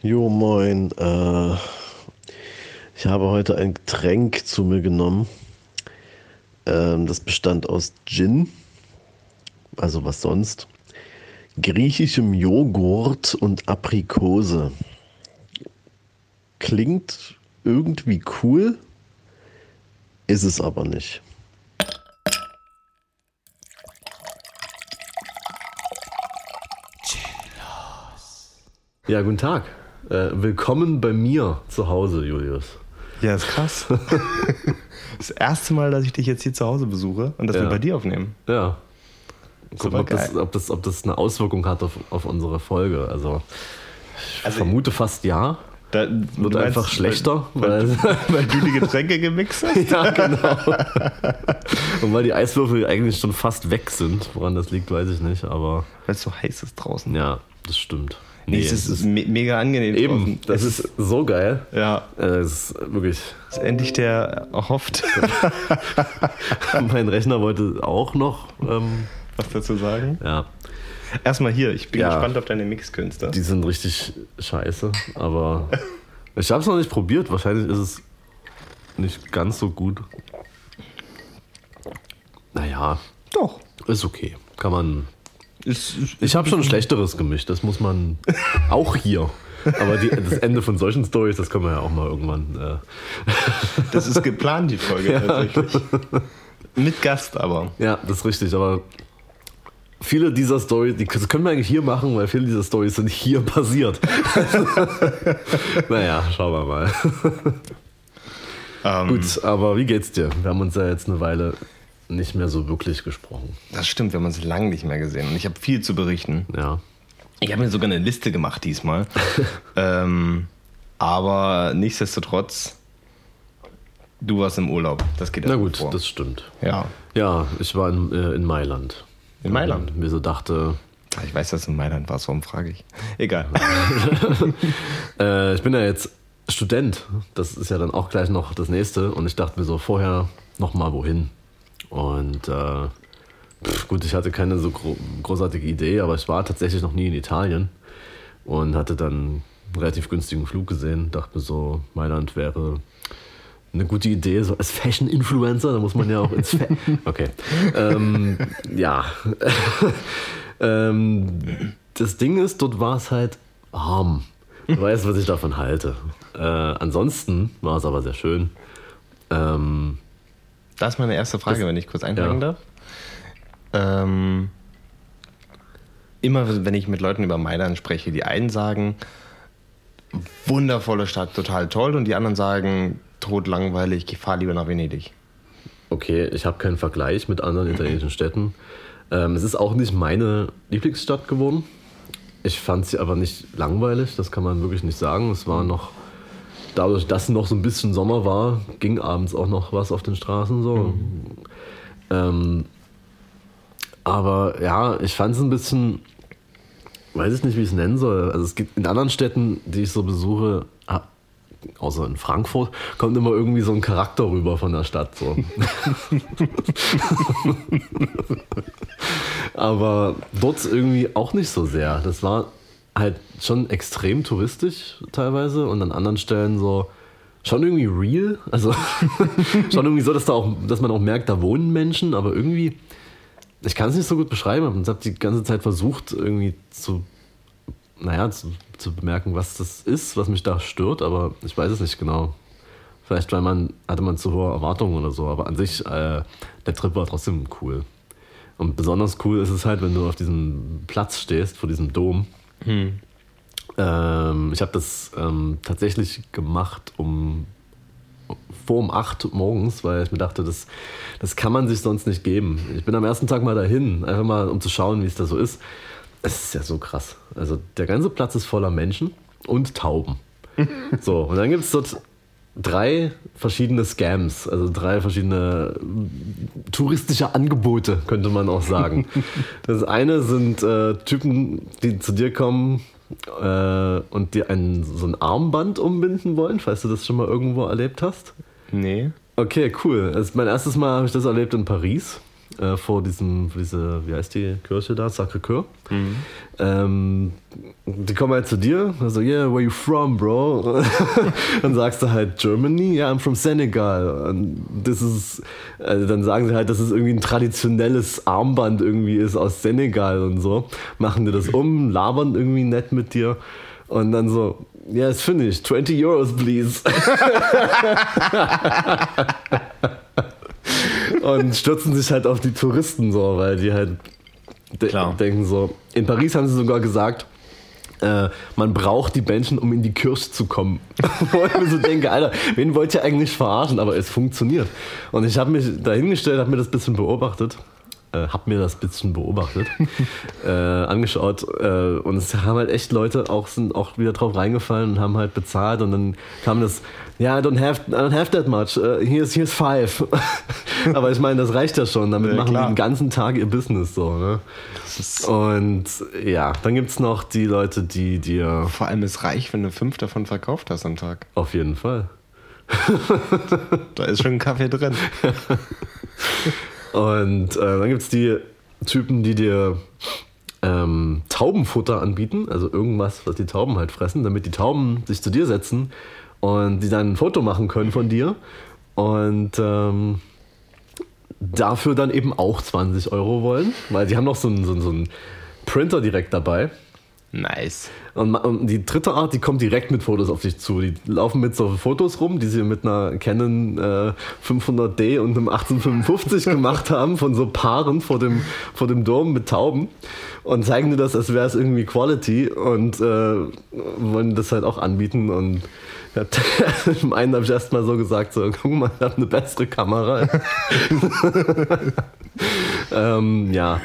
Jo, moin. Äh, ich habe heute ein Getränk zu mir genommen. Ähm, das bestand aus Gin, also was sonst, griechischem Joghurt und Aprikose. Klingt irgendwie cool, ist es aber nicht. Ja, guten Tag. Äh, willkommen bei mir zu Hause, Julius. Ja, ist krass. das erste Mal, dass ich dich jetzt hier zu Hause besuche und dass Ja. wir bei dir aufnehmen. Ja. Guck, Super ob, das, ob, das, ob das eine Auswirkung hat auf, auf unsere Folge. Also, ich Also- vermute fast ja. Da, Wird du einfach meinst, schlechter. Weil, Weil, weil, weil du die Getränke gemixt hast? ja, genau. Und weil die Eiswürfel eigentlich schon fast weg sind. Woran das liegt, weiß ich nicht. Aber Weil es so heiß ist draußen. ja, das stimmt. Nee, es ist, me mega angenehm eben. draußen. Das es ist so geil. ja, Äh, Es ist wirklich. ist endlich der erhofft, mein Rechner wollte auch noch. Ähm, was dazu sagen. ja, Erstmal hier, ich bin Ja. gespannt auf deine Mixkünste. Die sind richtig scheiße, aber ich habe es noch nicht probiert. Wahrscheinlich ist es nicht ganz so gut. Naja, Doch. ist okay. Kann man. Ist, ist, Ich habe schon Schlechteres gemischt, das muss man auch hier. Aber die, das Ende von solchen Stories, das können wir ja auch mal irgendwann. Äh, das ist geplant, die Folge tatsächlich. Mit Gast aber. ja, das ist richtig, aber viele dieser Stories, die, das können wir eigentlich hier machen, weil viele dieser Stories sind hier passiert. naja, schauen wir mal. Ähm, Gut, aber wie geht's dir? Wir haben uns ja jetzt eine Weile nicht mehr so wirklich gesprochen. Das stimmt, wir haben uns lange nicht mehr gesehen und ich habe viel zu berichten. Ja. Ich habe mir sogar eine Liste gemacht diesmal. ähm, aber nichtsdestotrotz, du warst im Urlaub. Das geht Na gut, vor. das stimmt. ja. Ja, ich war in, äh, in Mailand. In Mailand? Und mir so dachte, Ah, Ich weiß, dass du in Mailand warst, warum frage ich? Egal. äh, ich bin ja jetzt Student. Das ist ja dann auch gleich noch das nächste. Und ich dachte mir so vorher noch mal wohin. Und äh, pf, gut, ich hatte keine so gro großartige Idee, aber ich war tatsächlich noch nie in Italien und hatte dann einen relativ günstigen Flug gesehen. Dachte mir so, Mailand wäre eine gute Idee, so als Fashion-Influencer, da muss man ja auch ins Fa Okay. Ähm, ja. ähm, das Ding ist, dort war es halt warm. Du weißt, was ich davon halte. Äh, ansonsten war es aber sehr schön. Ähm, Das ist meine erste Frage, wenn ich kurz einhaken Ja. darf. Ähm, immer wenn ich mit Leuten über Mailand spreche, die einen sagen, wundervolle Stadt, total toll, und die anderen sagen, totlangweilig, ich fahre lieber nach Venedig. okay, ich habe keinen Vergleich mit anderen italienischen Städten. Ähm, es ist auch nicht meine Lieblingsstadt geworden. Ich fand sie aber nicht langweilig, das kann man wirklich nicht sagen. Es war noch, dadurch, dass noch so ein bisschen Sommer war, ging abends auch noch was auf den Straßen so. Ähm, aber ja, ich fand es ein bisschen, weiß ich nicht, wie ich es nennen soll. Also es gibt in anderen Städten, die ich so besuche, ah, außer in Frankfurt, kommt immer irgendwie so ein Charakter rüber von der Stadt. So. Aber dort irgendwie auch nicht so sehr. Das war halt schon extrem touristisch teilweise und an anderen Stellen so schon irgendwie real. Also schon irgendwie so, dass, da auch, dass man auch merkt, da wohnen Menschen, aber irgendwie, ich kann es nicht so gut beschreiben. Ich habe die ganze Zeit versucht, irgendwie zu, naja, zu, zu bemerken, was das ist, was mich da stört, aber ich weiß es nicht genau. Vielleicht weil man, hatte man zu hohe Erwartungen oder so, aber an sich, äh, der Trip war trotzdem cool. Und besonders cool ist es halt, wenn du auf diesem Platz stehst, vor diesem Dom. Ähm, ich habe das ähm, tatsächlich gemacht um vor um 8 morgens, weil ich mir dachte, das, das kann man sich sonst nicht geben. Ich bin am ersten Tag mal dahin, einfach mal um zu schauen, wie es da so ist. Es ist ja so krass. Also der ganze Platz ist voller Menschen und Tauben. So, und dann gibt es dort drei verschiedene Scams, also drei verschiedene touristische Angebote, könnte man auch sagen. Das eine sind äh, Typen, die zu dir kommen äh, und dir ein, so ein Armband umbinden wollen, falls du das schon mal irgendwo erlebt hast. Nee. Okay, cool. Ist mein erstes Mal habe ich das erlebt in Paris. Äh, vor diesem, diese, wie heißt die Kirche da, Sacré-Cœur. Ähm, die kommen halt zu dir, also, yeah, where you from, bro? dann sagst du halt Germany, yeah, I'm from Senegal. Und das ist, also dann sagen sie halt, dass es irgendwie ein traditionelles Armband irgendwie ist aus Senegal und so. Machen dir das um, labern irgendwie nett mit dir. Und dann so, yeah, it's finished, 20 Euros, please. und stürzen sich halt auf die Touristen so, weil die halt de Klar. denken so. In Paris haben sie sogar gesagt, äh, man braucht die Menschen, um in die Kirche zu kommen. Wo ich mir so denke, Alter, wen wollt ihr eigentlich verarschen? Aber es funktioniert. Und ich habe mich dahingestellt, habe mir das bisschen beobachtet. Äh, hab mir das bisschen beobachtet, äh, angeschaut äh, und es haben halt echt Leute auch sind auch wieder drauf reingefallen und haben halt bezahlt und dann kam das, ja, I don't have, I don't have that much, uh, here's, here's five. Aber ich meine, das reicht ja schon, damit Ja, machen die klar. den ganzen Tag ihr Business so. Ne? Und ja, dann gibt es noch die Leute, die dir Vor allem ist reich, wenn du fünf davon verkauft hast am Tag. auf jeden Fall. Da ist schon ein Kaffee drin. Und äh, dann gibt es die Typen, die dir ähm, Taubenfutter anbieten, also irgendwas, was die Tauben halt fressen, damit die Tauben sich zu dir setzen und die dann ein Foto machen können von dir. Und ähm, dafür dann eben auch 20 Euro wollen, weil die haben noch so einen, so einen, so einen Printer direkt dabei. Nice. Und und die dritte Art, die kommt direkt mit Fotos auf dich zu. Die laufen mit so Fotos rum, die sie mit einer Canon äh, 500D und einem 1855 gemacht haben, von so Paaren vor dem, vor dem Dom mit Tauben und zeigen dir das, als wäre es irgendwie Quality und äh, wollen das halt auch anbieten. Und im einen habe ich erst mal so gesagt, so, guck mal, ich habe eine bessere Kamera. ähm, ja,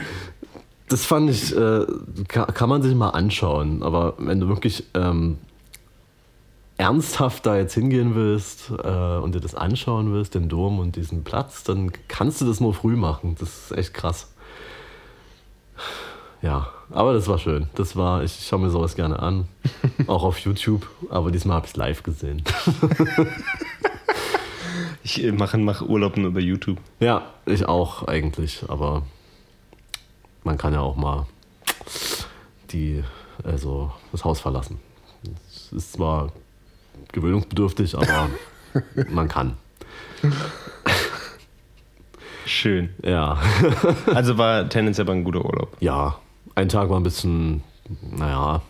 das fand ich, äh, kann, kann man sich mal anschauen. Aber wenn du wirklich ähm, ernsthaft da jetzt hingehen willst äh, und dir das anschauen willst, den Dom und diesen Platz, dann kannst du das nur früh machen. Das ist echt krass. Ja, aber das war schön. Das war, ich schaue mir sowas gerne an. Auch auf YouTube. Aber diesmal habe ich es live gesehen. Ich mache mach Urlaub nur über YouTube. Ja, ich auch eigentlich, aber man kann ja auch mal die, also das Haus verlassen. Es ist zwar gewöhnungsbedürftig, aber man kann. Schön. Ja, Also war tendenziell aber ein guter Urlaub. ja, ein Tag war ein bisschen, naja,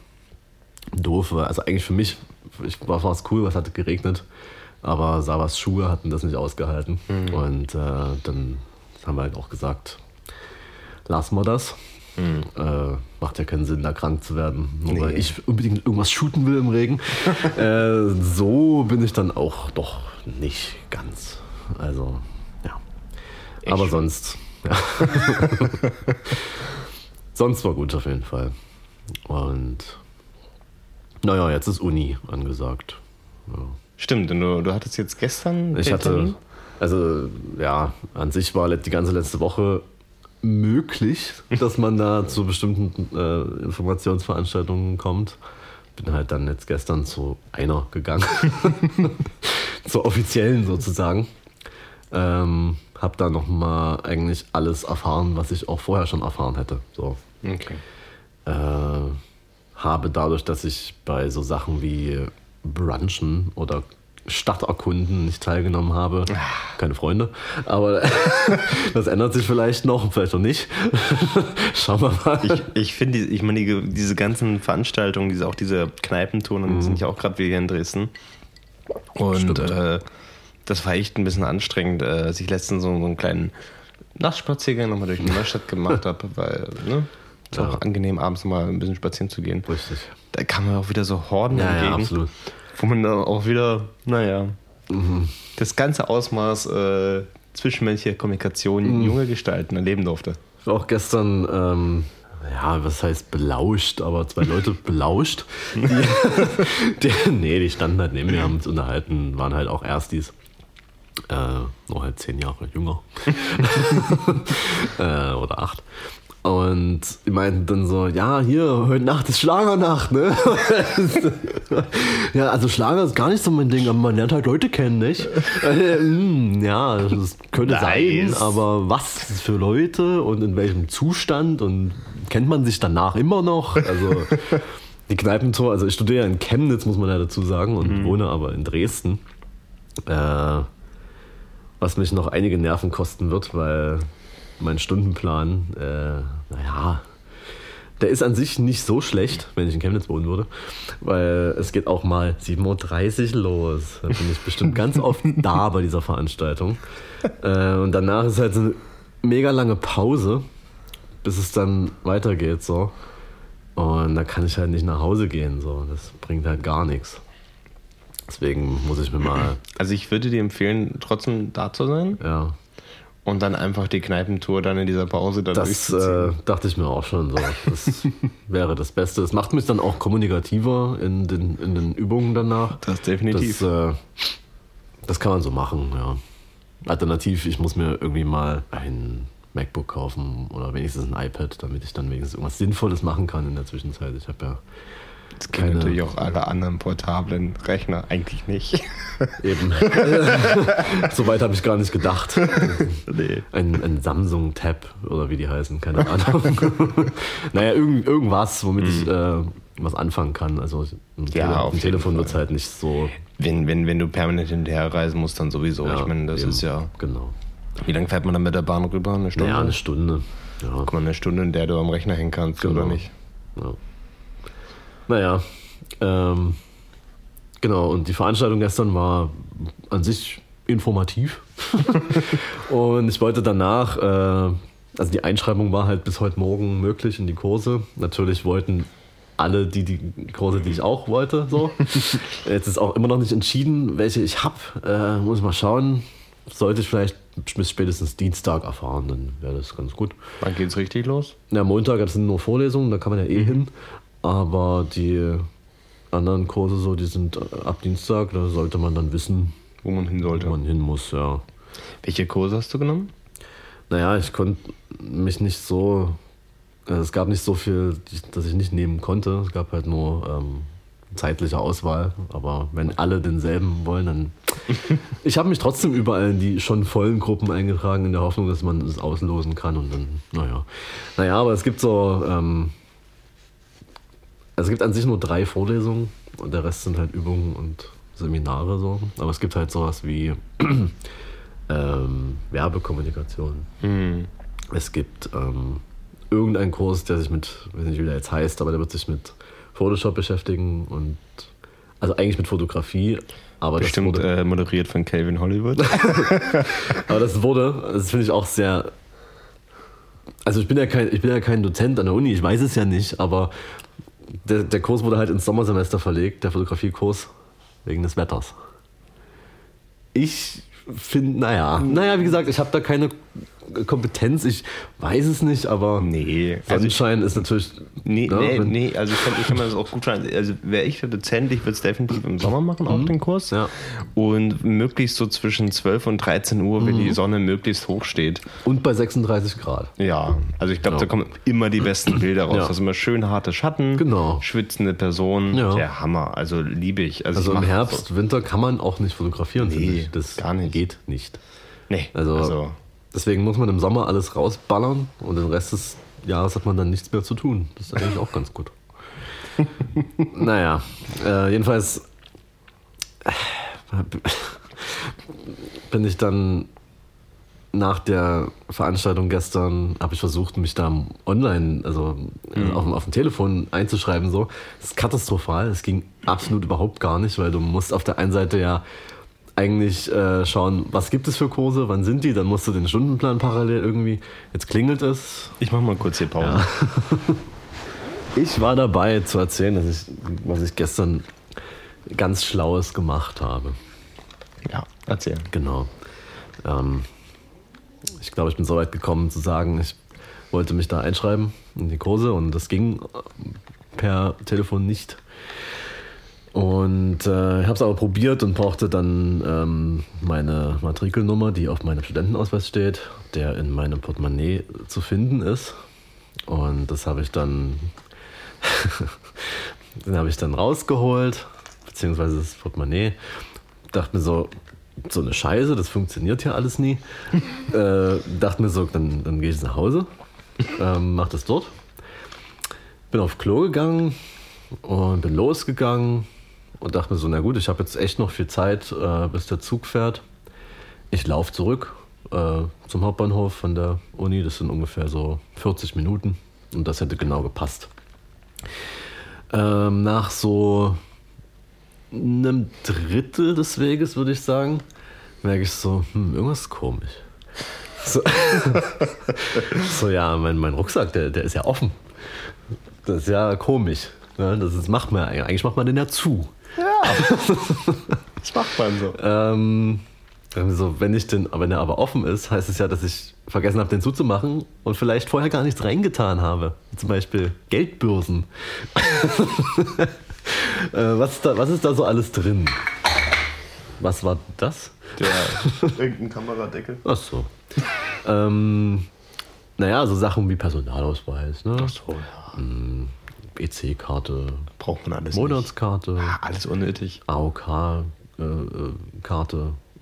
doof. Also eigentlich für mich ich, war es cool, was hatte geregnet, aber Savas Schuhe hatten das nicht ausgehalten. Und äh, dann haben wir halt auch gesagt, lassen wir das. Äh, macht ja keinen Sinn, da krank zu werden, nur weil Nee. ich unbedingt irgendwas shooten will im Regen. äh, so bin ich dann auch doch nicht ganz. Also, ja. Aber schön. sonst, ja. sonst war gut auf jeden Fall. Und naja, jetzt ist Uni angesagt. Ja. Stimmt, du, du hattest jetzt gestern. Ich hatte, also ja, an sich war die ganze letzte Woche möglich, dass man da zu bestimmten äh, Informationsveranstaltungen kommt. Bin halt dann jetzt gestern zu einer gegangen, zur offiziellen sozusagen. Ähm, hab da nochmal eigentlich alles erfahren, was ich auch vorher schon erfahren hätte. So, Okay. äh, habe dadurch, dass ich bei so Sachen wie Brunchen oder Stadterkunden nicht teilgenommen habe, keine Freunde, aber das ändert sich vielleicht noch, vielleicht auch nicht. Schauen wir mal. Ich, ich finde, ich meine, die, diese ganzen Veranstaltungen, diese, auch diese Kneipentouren, sind ja auch gerade wie hier in Dresden. Und äh, das war echt ein bisschen anstrengend, äh, als ich letztens so, so einen kleinen Nachtspaziergang nochmal durch die Neustadt gemacht habe, weil, ne? Ist auch Ja. angenehm, abends mal ein bisschen spazieren zu gehen. Richtig. Da kam mir auch wieder so Horden Ja, entgegen, ja, absolut. Wo man dann auch wieder, naja, das ganze Ausmaß äh, zwischenmenschlicher Kommunikation junge Gestalten erleben durfte. Ich war auch gestern, ähm, ja, was heißt belauscht, aber zwei Leute belauscht. Die, die, nee, die standen halt neben mir, haben uns unterhalten, waren halt auch Erstis. Äh, noch halt zehn Jahre jünger. äh, oder acht. Und die meinten dann so, ja, hier, heute Nacht ist Schlagernacht, ne? ja, also Schlager ist gar nicht so mein Ding, aber man lernt halt Leute kennen, nicht? Mm, ja, das könnte sein, Nice. aber was für Leute und in welchem Zustand und kennt man sich danach immer noch? Also die Kneipentour, also ich studiere ja in Chemnitz, muss man ja dazu sagen, und wohne aber in Dresden. Äh, was mich noch einige Nerven kosten wird, weil mein Stundenplan, äh, naja, der ist an sich nicht so schlecht, wenn ich in Chemnitz wohnen würde, weil es geht auch mal 7.30 Uhr los. Da bin ich bestimmt ganz oft da bei dieser Veranstaltung. Äh, und danach ist halt so eine mega lange Pause, bis es dann weitergeht. So. Und da kann ich halt nicht nach Hause gehen. So. Das bringt halt gar nichts. Deswegen muss ich mir mal, Also ich würde dir empfehlen, trotzdem da zu sein ja, und dann einfach die Kneipentour dann in dieser Pause dann Das äh, dachte ich mir auch schon so. Das wäre das Beste. Es macht mich dann auch kommunikativer in den, in den Übungen danach. das definitiv. Das, äh, das kann man so machen, ja. Alternativ, ich muss mir irgendwie mal ein MacBook kaufen oder wenigstens ein iPad, damit ich dann wenigstens irgendwas Sinnvolles machen kann in der Zwischenzeit. Ich habe ja das kennen keine- natürlich auch alle anderen portablen Rechner eigentlich nicht. eben. Soweit habe ich gar nicht gedacht. nee. Ein, ein Samsung Tab oder wie die heißen, keine Ahnung. naja, irgend, irgendwas, womit ich äh, was anfangen kann. Also im, Ja, Tele auf jeden Telefon wird es halt nicht so. Wenn, wenn, wenn du permanent hinterherreisen musst, dann sowieso. ich meine, das eben. ist ja. Genau. Wie lange fährt man dann mit der Bahn rüber? Eine Stunde? Naja, eine Stunde. Ja, Guck mal, eine Stunde, in der du am Rechner hängen kannst, Genau. oder nicht? ja. Naja, ähm, genau. Und die Veranstaltung gestern war an sich informativ. und ich wollte danach, äh, also die Einschreibung war halt bis heute Morgen möglich in die Kurse. Natürlich wollten alle die, die Kurse, die ich auch wollte, so. Jetzt ist auch immer noch nicht entschieden, welche ich habe. Äh, muss ich mal schauen. Sollte ich vielleicht bis spätestens Dienstag erfahren, dann wäre das ganz gut. Wann geht's richtig los? Ja, Montag das sind nur Vorlesungen, da kann man ja eh hin. Aber die anderen Kurse, so, die sind äh, ab Dienstag, da sollte man dann wissen, Wo man hin sollte. wo man hin muss, ja. Welche Kurse hast du genommen? Naja, ich konnte mich nicht so. Also es gab nicht so viel, dass ich nicht nehmen konnte. Es gab halt nur ähm, zeitliche Auswahl. Aber wenn alle denselben wollen, dann. ich habe mich trotzdem überall in die schon vollen Gruppen eingetragen, in der Hoffnung, dass man es auslosen kann. Und dann, naja. Naja, aber es gibt so. Ähm, also es gibt an sich nur drei Vorlesungen und der Rest sind halt Übungen und Seminare so. Aber es gibt halt sowas wie ähm, Werbekommunikation. Hm. Es gibt ähm, irgendeinen Kurs, der sich mit, ich weiß nicht, wie der jetzt heißt, aber der wird sich mit Photoshop beschäftigen und also eigentlich mit Fotografie, aber Bestimmt das wurde, äh, moderiert von Calvin Hollywood. aber das wurde, das finde ich auch sehr, also ich bin ja kein, ich bin ja kein Dozent an der Uni, ich weiß es ja nicht, aber der, der Kurs wurde halt ins Sommersemester verlegt, der Fotografiekurs, wegen des Wetters. Ich finde, naja, naja, wie gesagt, ich habe da keine Kompetenz, ich weiß es nicht, aber nee, also ich, Sonnenschein ist natürlich. nee, ne, nee, nee, also ich kann, ich kann mir das auch gut vorstellen. Also wäre ich der Dozent, ich würde es definitiv im Sommer machen, auch den Kurs. Ja. Und möglichst so zwischen 12 und 13 Uhr, wenn die Sonne möglichst hoch steht. Und bei 36 Grad. Ja, also ich glaube, Ja. da kommen immer die besten Bilder raus. Ja. Das ist immer schön harte Schatten, Genau. schwitzende Personen. Ja. Der Hammer, also liebe ich. Also, Also ich im Herbst, Winter kann man auch nicht fotografieren, Nee. Das gar nicht. geht nicht. So. Nee, Also, also deswegen muss man im Sommer alles rausballern und den Rest des Jahres hat man dann nichts mehr zu tun. Das ist eigentlich auch ganz gut. naja, äh, jedenfalls bin ich dann nach der Veranstaltung gestern, habe ich versucht, mich da online, also äh, auf, dem- auf dem Telefon einzuschreiben. So. Das ist katastrophal. Es ging absolut überhaupt gar nicht, weil du musst auf der einen Seite ja eigentlich äh, schauen, was gibt es für Kurse, wann sind die, dann musst du den Stundenplan parallel irgendwie. Jetzt klingelt es. ich mache mal kurz hier Pause. Ich war dabei zu erzählen, dass ich, was ich gestern ganz Schlaues gemacht habe. Ja, erzähl. Genau. Ähm, ich glaube, ich bin so weit gekommen zu sagen, ich wollte mich da einschreiben in die Kurse und das ging per Telefon nicht. Und äh, ich habe es aber probiert und brauchte dann ähm, meine Matrikelnummer, die auf meinem Studentenausweis steht, der in meinem Portemonnaie zu finden ist. Und das habe ich dann, den habe ich dann rausgeholt, beziehungsweise das Portemonnaie. Dachte mir so, so eine Scheiße, das funktioniert hier alles nie. äh, dachte mir so, dann, dann gehe ich nach Hause, ähm, mach das dort. Bin auf Klo gegangen und bin losgegangen und dachte mir so, na gut, ich habe jetzt echt noch viel Zeit, äh, bis der Zug fährt. Ich laufe zurück äh, zum Hauptbahnhof von der Uni, das sind ungefähr so 40 Minuten und das hätte genau gepasst. Ähm, nach so einem Drittel des Weges, würde ich sagen, merke ich so, hm, irgendwas ist komisch. So, so ja, mein, mein Rucksack, der, der ist ja offen. Das ist ja komisch. Ne? Das ist, macht man, eigentlich macht man den ja zu. Das macht man so. Ähm, so, wenn, ich den, wenn er aber offen ist, heißt es ja, dass ich vergessen habe, den zuzumachen und vielleicht vorher gar nichts reingetan habe. Zum Beispiel Geldbörsen. äh, was, ist da, was ist da so alles drin? Was war das? Der irgendein Kameradeckel. Ach so. ähm, naja, so Sachen wie Personalausweis, ne? so, ja. EC-Karte, Braucht man alles. Monatskarte, Ah, alles unnötig. AOK-Karte,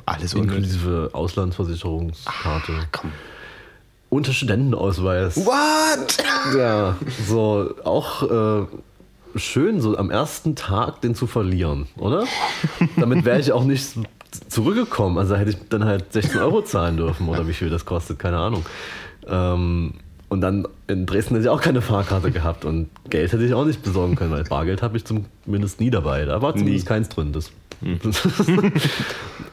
Alles unnötig. inklusive Auslandsversicherungskarte Komm. und Studentenausweis. What? Ja, so auch äh, schön, so am ersten Tag den zu verlieren, oder? Damit wäre ich auch nicht zurückgekommen. Also hätte ich dann halt 16 Euro zahlen dürfen oder wie viel das kostet, keine Ahnung. Ähm, und dann in Dresden hätte ich auch keine Fahrkarte gehabt und Geld hätte ich auch nicht besorgen können, weil Bargeld habe ich zumindest nie dabei. Da war zumindest Nie. keins drin. Das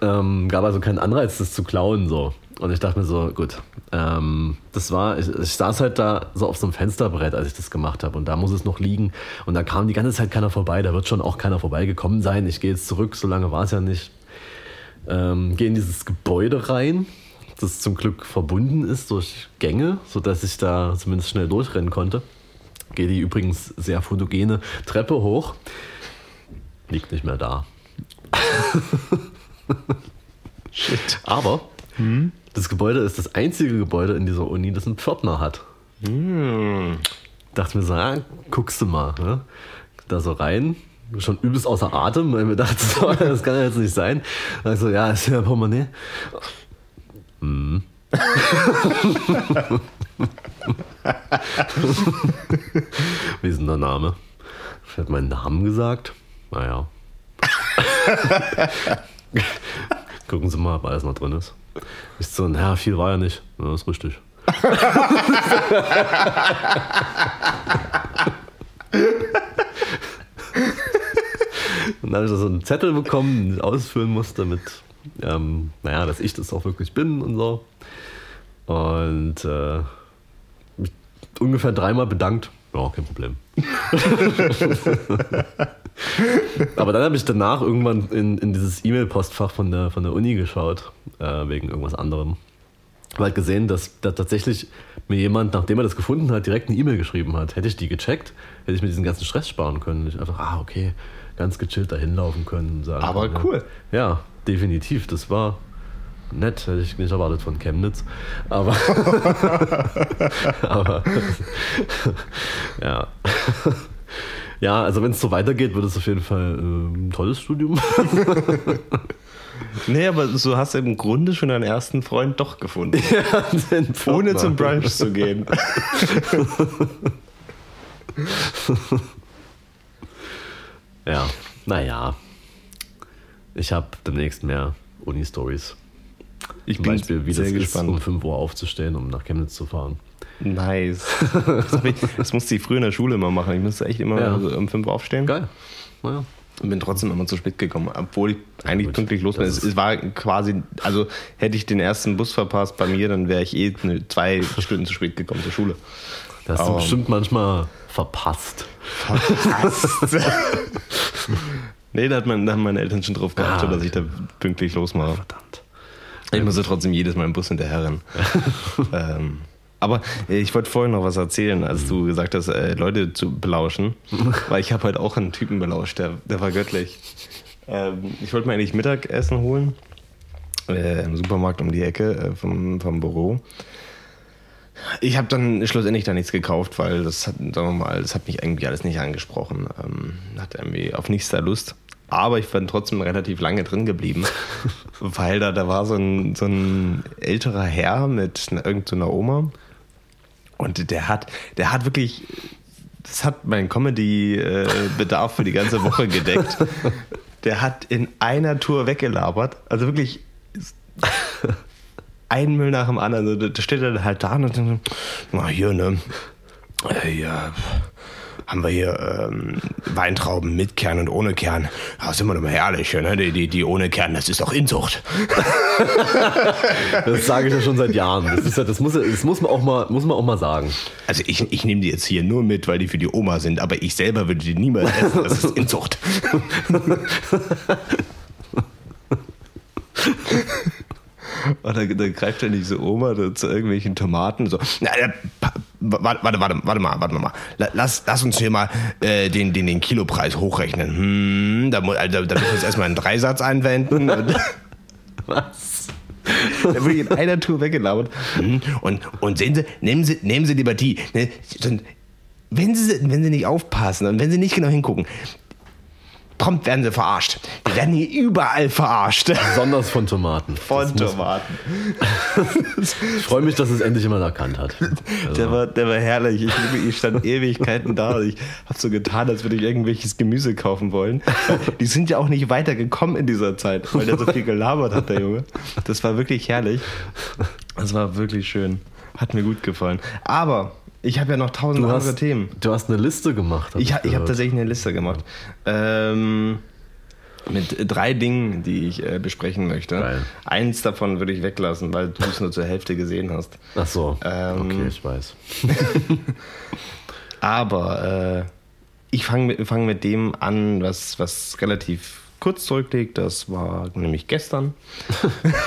ähm, gab also keinen Anreiz, das zu klauen. So. Und ich dachte mir so, gut, ähm, das war, ich, ich saß halt da so auf so einem Fensterbrett, als ich das gemacht habe. Und da muss es noch liegen. Und da kam die ganze Zeit keiner vorbei. Da wird schon auch keiner vorbeigekommen sein. Ich gehe jetzt zurück, so lange war es ja nicht. Ähm, gehe in dieses Gebäude rein, das zum Glück verbunden ist durch Gänge, sodass ich da zumindest schnell durchrennen konnte. Gehe die übrigens sehr fotogene Treppe hoch. Liegt nicht mehr da. Shit. Aber das Gebäude ist das einzige Gebäude in dieser Uni, das einen Pförtner hat. Hm. Dachte mir so, ah, guckst du mal. Ne? Da so rein, schon übelst außer Atem, weil ich mir dachte, so, das kann ja jetzt nicht sein. Also ja, ist ja Portemonnaie. Wie ist denn der Name? Ich hat meinen Namen gesagt. Naja. Gucken Sie mal, ob alles noch drin ist. Ich so, naja, viel war ja nicht. Ja, ist richtig. Und dann habe ich so einen Zettel bekommen, den ich ausfüllen musste mit, ähm, naja, dass ich das auch wirklich bin und so. Und äh, mich ungefähr dreimal bedankt. Ja, kein Problem. Aber dann habe ich danach irgendwann in, in dieses E-Mail-Postfach von der, von der Uni geschaut, äh, wegen irgendwas anderem. Habe halt gesehen, dass da tatsächlich mir jemand, nachdem er das gefunden hat, direkt eine E-Mail geschrieben hat. Hätte ich die gecheckt, hätte ich mir diesen ganzen Stress sparen können. Ich einfach, ah, okay, ganz gechillt dahin laufen können. und Sagen Aber können, cool. Ja, ja, definitiv. Das war nett, hätte ich nicht erwartet von Chemnitz. Aber, aber ja. Ja, also wenn es so weitergeht, wird es auf jeden Fall äh, ein tolles Studium. Nee, aber so hast du im Grunde schon deinen ersten Freund doch gefunden. ja, Ohne zum Brunch zu gehen. Ja, naja. Ich habe demnächst mehr Uni-Stories. Ich Zum bin Beispiel, wie sehr das gespannt. ist, um 5 Uhr aufzustehen, um nach Chemnitz zu fahren. Nice. Das, ich, das musste ich früher in der Schule immer machen. Ich musste echt immer Ja. so um 5 Uhr aufstehen. Geil. Naja. Und bin trotzdem immer zu spät gekommen, obwohl ich eigentlich gut. pünktlich los bin. Es, es war quasi, also hätte ich den ersten Bus verpasst bei mir, dann wäre ich eh zwei Stunden zu spät gekommen zur Schule. Das Aber- bestimmt manchmal verpasst. Nee, da, hat man, da haben meine Eltern schon drauf geachtet, Ah, dass ich da pünktlich losmache. Verdammt. Ich musste trotzdem jedes Mal im Bus hinterherrennen. ähm, aber äh, ich wollte vorhin noch was erzählen, als du gesagt hast, äh, Leute zu belauschen. Weil ich habe heute auch einen Typen belauscht, der, der war göttlich. Ähm, ich wollte mir eigentlich Mittagessen holen. Äh, Im Supermarkt um die Ecke äh, vom, vom Büro. Ich habe dann schlussendlich da nichts gekauft, weil das hat, sagen wir mal, das hat mich irgendwie alles nicht angesprochen. Ähm, hatte irgendwie auf nichts da Lust. Aber ich bin trotzdem relativ lange drin geblieben, weil da, da war so ein, so ein älterer Herr mit irgendeiner so Oma. Und der hat, der hat wirklich, das hat mein Comedy-Bedarf für die ganze Woche gedeckt. Der hat in einer Tour weggelabert. Also wirklich ein Müll nach dem anderen. Da steht er halt da und dann, na hier, ne? Äh, ja, haben wir hier ähm, Weintrauben mit Kern und ohne Kern. Das ist immer noch mal herrlich, ne? Die, die, die ohne Kern, das ist doch Inzucht. das sage ich ja schon seit Jahren. Das, ist ja, das, muss, das muss, man auch mal, muss man auch mal sagen. Also ich, ich nehme die jetzt hier nur mit, weil die für die Oma sind, aber ich selber würde die niemals essen. Das ist Inzucht. Und dann, dann greift dann diese Oma zu irgendwelchen Tomaten so. Na, äh, warte, warte, warte, warte mal, warte mal. Lass, lass uns hier mal äh, den, den, den Kilopreis hochrechnen. Hm, da, also, da müssen wir jetzt erstmal einen Dreisatz einwenden. Was? Da wurde ich in einer Tour weggelauert. Hm, und, und sehen Sie, nehmen Sie, nehmen Sie lieber die. Ne, wenn Sie, wenn Sie nicht aufpassen und wenn Sie nicht genau hingucken, prompt werden sie verarscht. Die werden hier überall verarscht. Besonders von Tomaten. Von das Tomaten. ich freue mich, dass es endlich jemand erkannt hat. Also. Der, war, der war herrlich. Ich, ich stand Ewigkeiten da. Ich habe so getan, als würde ich irgendwelches Gemüse kaufen wollen. Die sind ja auch nicht weitergekommen in dieser Zeit, weil der so viel gelabert hat, der Junge. Das war wirklich herrlich. Das war wirklich schön. Hat mir gut gefallen. Aber ich habe ja noch tausend du andere hast, Themen. Du hast eine Liste gemacht. Hab ich, ich habe tatsächlich eine Liste gemacht. Ähm, mit drei Dingen, die ich äh, besprechen möchte. Geil. Eins davon würde ich weglassen, weil du es nur zur Hälfte gesehen hast. Ach so. Ähm, okay, ich weiß. aber äh, ich fange mit, fang mit dem an, was, was relativ kurz zurückliegt. Das war nämlich gestern.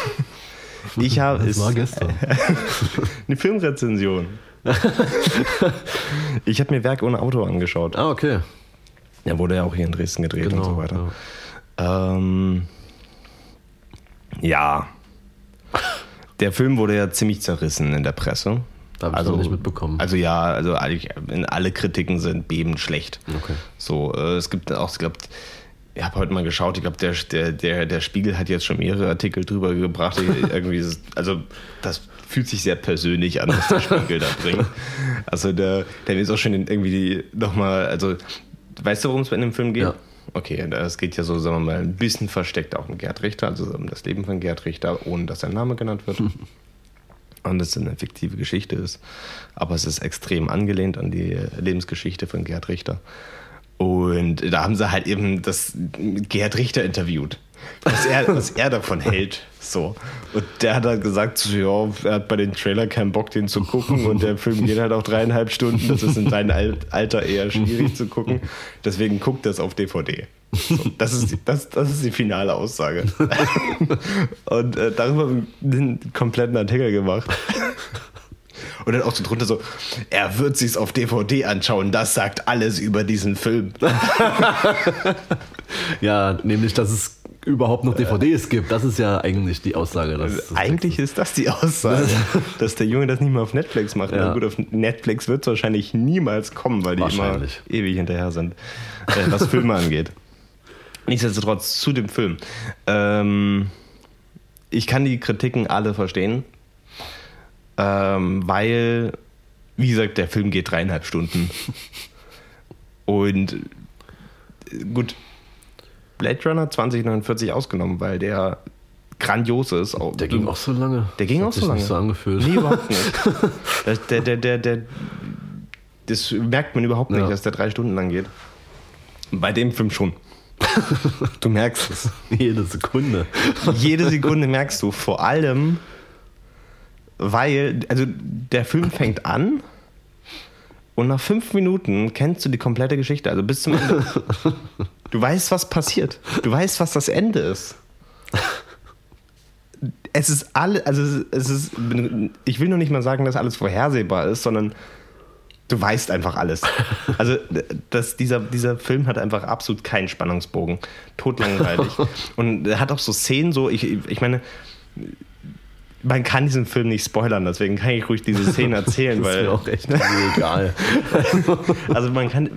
ich habe es war gestern. eine Filmrezension. ich habe mir Werk ohne Auto angeschaut. Ah, okay. Er wurde ja auch hier in Dresden gedreht genau, und so weiter. Ja. Ähm, ja. Der Film wurde ja ziemlich zerrissen in der Presse. Da habe ich also, nicht mitbekommen. Also ja, also alle Kritiken sind bebend schlecht. Okay. So, äh, es gibt auch, ich glaube, ich habe heute mal geschaut, ich glaube, der, der, der, der Spiegel hat jetzt schon mehrere Artikel drüber gebracht. irgendwie also das fühlt sich sehr persönlich an, was der Spiegel da bringt. Also der, der ist auch schon irgendwie nochmal, also weißt du, worum es in dem Film geht? Ja. Okay, es geht ja so, sagen wir mal, ein bisschen versteckt auch um Gerd Richter, also um das Leben von Gerd Richter, ohne dass sein Name genannt wird. und es eine fiktive Geschichte ist. Aber es ist extrem angelehnt an die Lebensgeschichte von Gerd Richter. Und da haben sie halt eben das Gerd Richter interviewt, was er, was er davon hält. So. Und der hat halt gesagt, so, ja, er hat bei den Trailer keinen Bock, den zu gucken. Und der Film geht halt auch dreieinhalb Stunden. Das ist in seinem Alter eher schwierig zu gucken. Deswegen guckt das auf DVD. So, das, ist, das, das ist die finale Aussage. Und äh, darüber einen kompletten Artikel gemacht. Und dann auch so drunter so, er wird sich's auf DVD anschauen, das sagt alles über diesen Film. ja, nämlich, dass es überhaupt noch DVDs gibt. Das ist ja eigentlich die Aussage. Das, eigentlich ist das die Aussage, dass der Junge das nicht mehr auf Netflix macht. Ja. gut, auf Netflix wird es wahrscheinlich niemals kommen, weil die immer ewig hinterher sind, äh, was Filme angeht. Nichtsdestotrotz zu dem Film. Ähm, ich kann die Kritiken alle verstehen ähm, weil, wie gesagt, der Film geht dreieinhalb Stunden. Und gut, Blade Runner 2049 ausgenommen, weil der grandios ist. Der ging auch so lange. Der ging das auch so lange. Nicht so angefühlt. Nee, überhaupt nicht. Das, der, der, der, der, das merkt man überhaupt nicht, ja. dass der drei Stunden lang geht. Bei dem Film schon. Du merkst es. Jede Sekunde. Jede Sekunde merkst du. Vor allem, weil, also der Film fängt an und nach fünf Minuten kennst du die komplette Geschichte, also bis zum Ende. Du weißt, was passiert. Du weißt, was das Ende ist. Es ist alle, also es ist, ich will nur nicht mal sagen, dass alles vorhersehbar ist, sondern du weißt einfach alles. Also das, dieser, dieser Film hat einfach absolut keinen Spannungsbogen. Totlangweilig. Und er hat auch so Szenen, so, ich, ich meine, man kann diesen Film nicht spoilern, deswegen kann ich ruhig diese Szene erzählen, Das ist weil mir auch echt egal. also man kann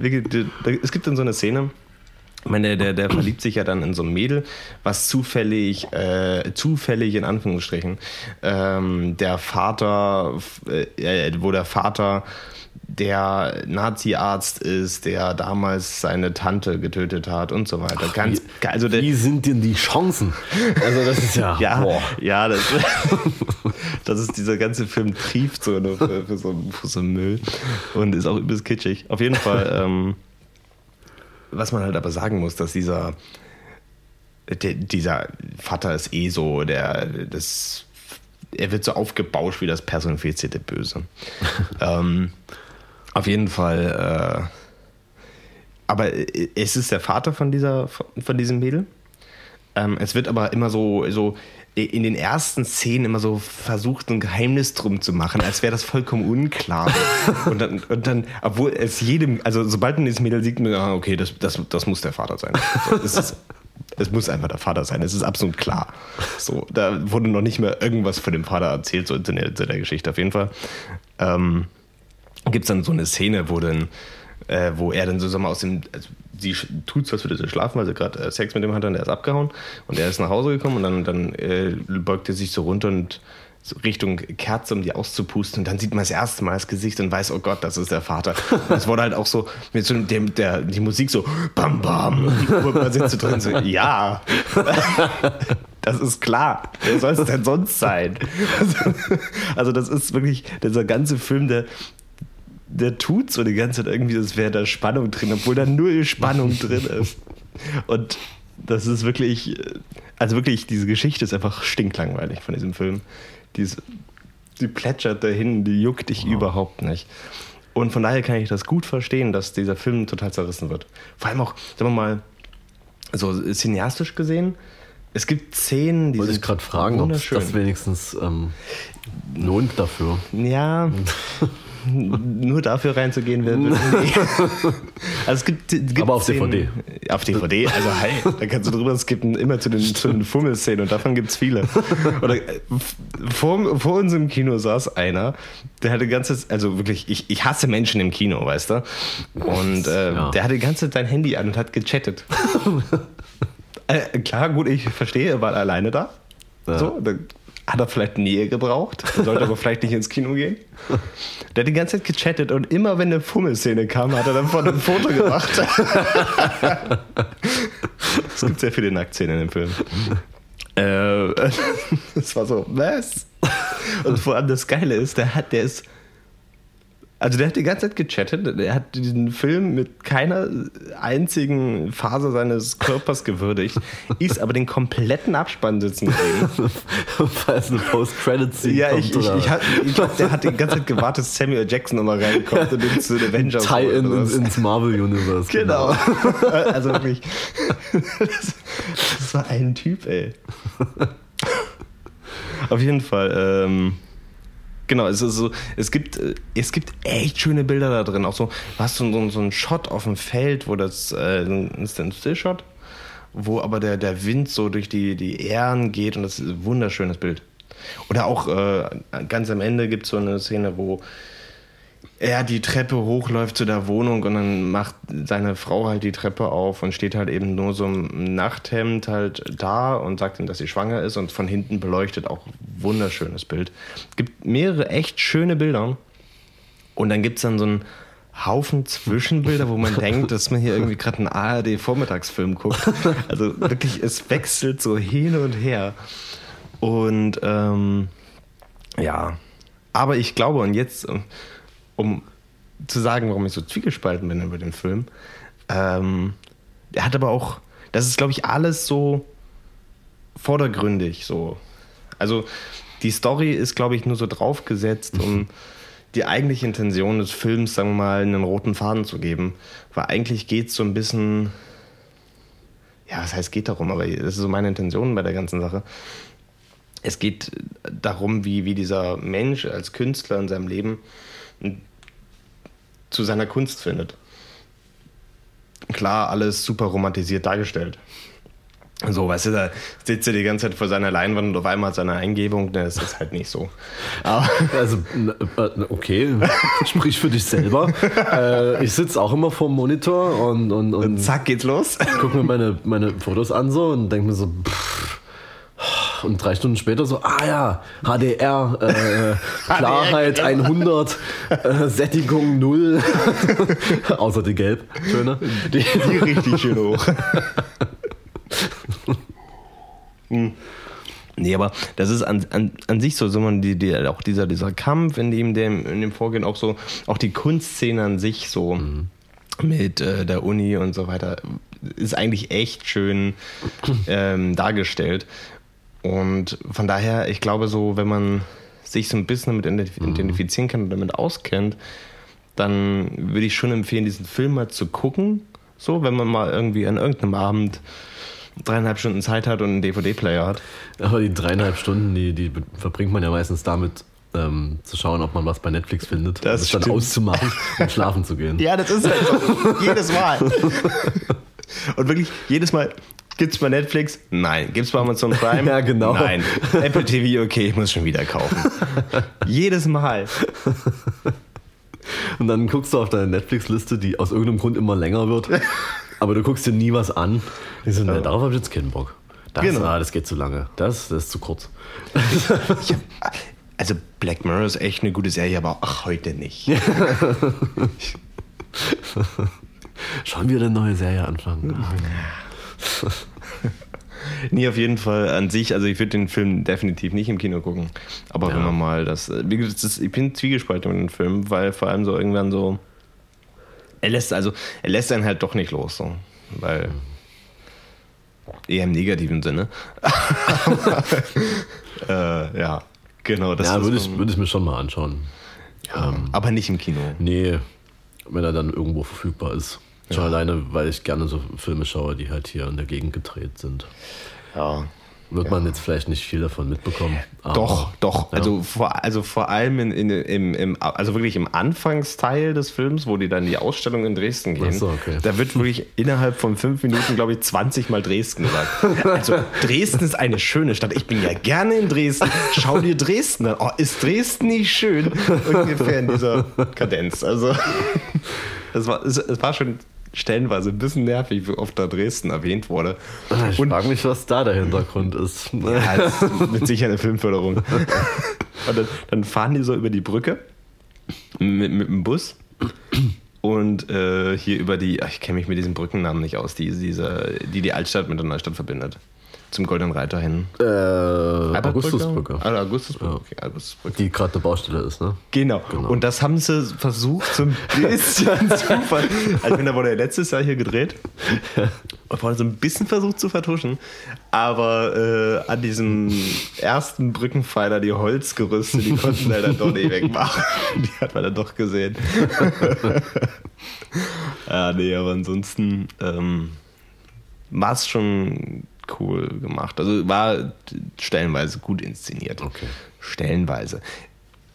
es gibt dann so eine Szene, ich meine, der, der verliebt sich ja dann in so ein Mädel, was zufällig, äh, zufällig in Anführungsstrichen, ähm, der Vater, äh, wo der Vater der Nazi-Arzt ist, der damals seine Tante getötet hat und so weiter. Ganz, wie, also der, wie sind denn die Chancen? Also das ist ja, ja, boah. ja, das, das ist dieser ganze Film trieft so für, für, so, für so Müll und ist auch übelst kitschig. Auf jeden Fall. Ähm, was man halt aber sagen muss, dass dieser, dieser Vater ist eh so, der, das, er wird so aufgebauscht wie das personifizierte Böse. ähm, auf jeden Fall, äh, aber es ist der Vater von dieser, von diesem Mädel. Ähm, es wird aber immer so, so in den ersten Szenen immer so versucht, ein Geheimnis drum zu machen, als wäre das vollkommen unklar. und, dann, und dann, obwohl es jedem, also sobald man dieses Mädel sieht, man, ah, okay, das, das, das muss der Vater sein. So, es, ist, es muss einfach der Vater sein, es ist absolut klar. So, da wurde noch nicht mehr irgendwas von dem Vater erzählt, so in der, in der Geschichte auf jeden Fall. Ähm, Gibt es dann so eine Szene, wo dann äh, wo er dann so sag mal, aus dem, also sie tut so, als würde sie schlafen, weil sie gerade äh, Sex mit dem hat und der ist abgehauen und er ist nach Hause gekommen und dann, dann äh, beugt er sich so runter und so Richtung Kerze, um die auszupusten und dann sieht man das erste Mal das Gesicht und weiß, oh Gott, das ist der Vater. Und es wurde halt auch so mit so dem, der, die Musik so bam bam und die Uhr, man sitzt so drin so, ja. Das ist klar. Wer soll es denn sonst sein? Also, also, das ist wirklich dieser ganze Film, der, der tut so die ganze Zeit irgendwie, als wäre da Spannung drin, obwohl da null Spannung drin ist. Und das ist wirklich, also wirklich, diese Geschichte ist einfach stinklangweilig von diesem Film. Die, ist, die plätschert dahin, die juckt dich wow. überhaupt nicht. Und von daher kann ich das gut verstehen, dass dieser Film total zerrissen wird. Vor allem auch, sagen wir mal, so cineastisch gesehen, es gibt Szenen, die Wollte ich gerade fragen, ob das wenigstens ähm, lohnt dafür. Ja, nur dafür reinzugehen wird. Also es gibt, gibt Aber auf Szenen, DVD. Auf DVD, also hey, da kannst du drüber skippen, immer zu den, zu den Fummelszenen und davon gibt es viele. Oder äh, vor, vor uns im Kino saß einer, der hatte ganzes, also wirklich, ich, ich hasse Menschen im Kino, weißt du? Und äh, ja. der hatte die ganze Zeit dein Handy an und hat gechattet. äh, klar, gut, ich verstehe, er war alleine da. Ja. So, dann hat er vielleicht Nähe gebraucht, sollte aber vielleicht nicht ins Kino gehen. Der hat die ganze Zeit gechattet und immer wenn eine Fummelszene kam, hat er dann von ein Foto gemacht. es gibt sehr viele Nacktszenen dem Film. Äh, das war so, was? Und vor allem das Geile ist, der hat, der ist also der hat die ganze Zeit gechattet, er hat diesen Film mit keiner einzigen Phase seines Körpers gewürdigt, ist aber den kompletten Abspann sitzen geblieben. Falls eine Post-Credit-Scene Ja, ich, ich, ich, ich glaube, der hat die ganze Zeit gewartet, dass Samuel Jackson nochmal reinkommt und den zu den Avengers Tie-in ins, ins Marvel-Universe. Genau. genau. also wirklich, das, das war ein Typ, ey. Auf jeden Fall, ähm, Genau, es ist so, es gibt, äh, es gibt echt schöne Bilder da drin. Auch so, hast so, so, so einen Shot auf dem Feld, wo das äh, ein Stand-Still-Shot, wo aber der, der Wind so durch die, die Ähren geht und das ist ein wunderschönes Bild. Oder auch äh, ganz am Ende gibt es so eine Szene, wo er die Treppe hochläuft zu der Wohnung und dann macht seine Frau halt die Treppe auf und steht halt eben nur so im Nachthemd halt da und sagt ihm, dass sie schwanger ist und von hinten beleuchtet auch wunderschönes Bild. Es gibt mehrere echt schöne Bilder und dann gibt es dann so einen Haufen Zwischenbilder, wo man denkt, dass man hier irgendwie gerade einen ARD-Vormittagsfilm guckt. Also wirklich, es wechselt so hin und her. Und ähm, ja, aber ich glaube, und jetzt um zu sagen, warum ich so zwiegespalten bin über den Film. Ähm, er hat aber auch, das ist, glaube ich, alles so vordergründig so. Also die Story ist, glaube ich, nur so draufgesetzt, um mhm. die eigentliche Intention des Films, sagen wir mal, einen roten Faden zu geben. Weil eigentlich geht es so ein bisschen, ja, was heißt geht darum, aber das ist so meine Intention bei der ganzen Sache. Es geht darum, wie, wie dieser Mensch als Künstler in seinem Leben zu seiner Kunst findet. Klar, alles super romantisiert dargestellt. So, weißt du, da sitzt er die ganze Zeit vor seiner Leinwand und auf einmal hat seine Eingebung, ne, das ist halt nicht so. Aber also, okay, sprich für dich selber. Äh, ich sitze auch immer vor dem Monitor und, und, und, und zack, geht's los. Guck mir meine, meine Fotos an so und denke mir so, pff, und drei Stunden später so, ah ja, HDR, äh, Klarheit 100, äh, Sättigung 0, außer die Gelbtöne. Die, die richtig schön hoch. hm. Nee, aber das ist an, an, an sich so, so man die, die, auch dieser, dieser Kampf, in dem, dem, in dem Vorgehen auch so, auch die Kunstszene an sich so mhm. mit äh, der Uni und so weiter, ist eigentlich echt schön ähm, dargestellt. Und von daher, ich glaube so, wenn man sich so ein bisschen damit mhm. identifizieren kann und damit auskennt, dann würde ich schon empfehlen, diesen Film mal zu gucken. So, wenn man mal irgendwie an irgendeinem Abend dreieinhalb Stunden Zeit hat und einen DVD-Player hat. Aber die dreieinhalb Stunden, die, die verbringt man ja meistens damit, ähm, zu schauen, ob man was bei Netflix findet, das, das dann auszumachen und schlafen zu gehen. Ja, das ist halt so. jedes Mal. Und wirklich jedes Mal. Gibt's bei Netflix? Nein. Gibt's bei Amazon Prime? ja, genau. Nein. Apple TV, okay, ich muss schon wieder kaufen. jedes Mal. Und dann guckst du auf deine Netflix-Liste, die aus irgendeinem Grund immer länger wird, aber du guckst dir nie was an. Ich so, ne, darauf habe ich jetzt keinen Bock. Das, genau. ah, das geht zu lange. Das, das ist zu kurz. Hab, also Black Mirror ist echt eine gute Serie, aber ach, heute nicht. Schon wieder eine neue Serie anfangen. nee, auf jeden Fall an sich, also ich würde den Film definitiv nicht im Kino gucken. Aber ja. wenn man mal das, wie gesagt, ich bin zwiegespalten mit dem Film, weil vor allem so irgendwann so, er lässt, also, er lässt einen halt doch nicht los, so. Weil, eher im negativen Sinne. äh, ja, genau. Das ja, würde ich, würd ich mir schon mal anschauen. Ja, ähm, aber nicht im Kino. Nee, wenn er dann irgendwo verfügbar ist. Schon ja. alleine, weil ich gerne so Filme schaue, die halt hier in der Gegend gedreht sind. Ja. Wird ja. man jetzt vielleicht nicht viel davon mitbekommen. doch, doch. Ja. Also, vor, also vor allem in, in, im, im, also wirklich im Anfangsteil des Films, wo die dann in die Ausstellung in Dresden gehen, so, okay. da wird wirklich innerhalb von fünf Minuten, glaube ich, 20 Mal Dresden gesagt. Also Dresden ist eine schöne Stadt. Ich bin ja gerne in Dresden. Schau dir Dresden an. Oh, ist Dresden nicht schön? Ungefähr in dieser Kadenz. Also es war, es, es war schon stellenweise ein bisschen nervig, wie oft da Dresden erwähnt wurde. Ich frage mich, was da der Hintergrund ist. Ja, ist mit Sicherheit eine Filmförderung. Und dann, dann, fahren die so über die Brücke mit, mit dem Bus. Und äh, hier über die, ach, ich kenne mich mit diesen Brückennamen nicht aus, die, diese, die die Altstadt mit der Neustadt verbindet zum Goldenen Reiter hin? Äh, Augustusbrücke. Ah, Augustusbrücke. Okay, Augustusbrücke. Die gerade eine Baustelle ist, ne? Genau. genau. Und das haben sie versucht, so ein bisschen zu ver Also, da wurde ja letztes Jahr hier gedreht. Und wurde so ein bisschen versucht zu vertuschen. Aber äh, an diesem ersten Brückenpfeiler, die Holzgerüste, die konnten dann doch nicht wegmachen. Die hat man dann doch gesehen. ja, nee, aber ansonsten ähm, war es schon cool gemacht. Also war stellenweise gut inszeniert. Okay. Stellenweise.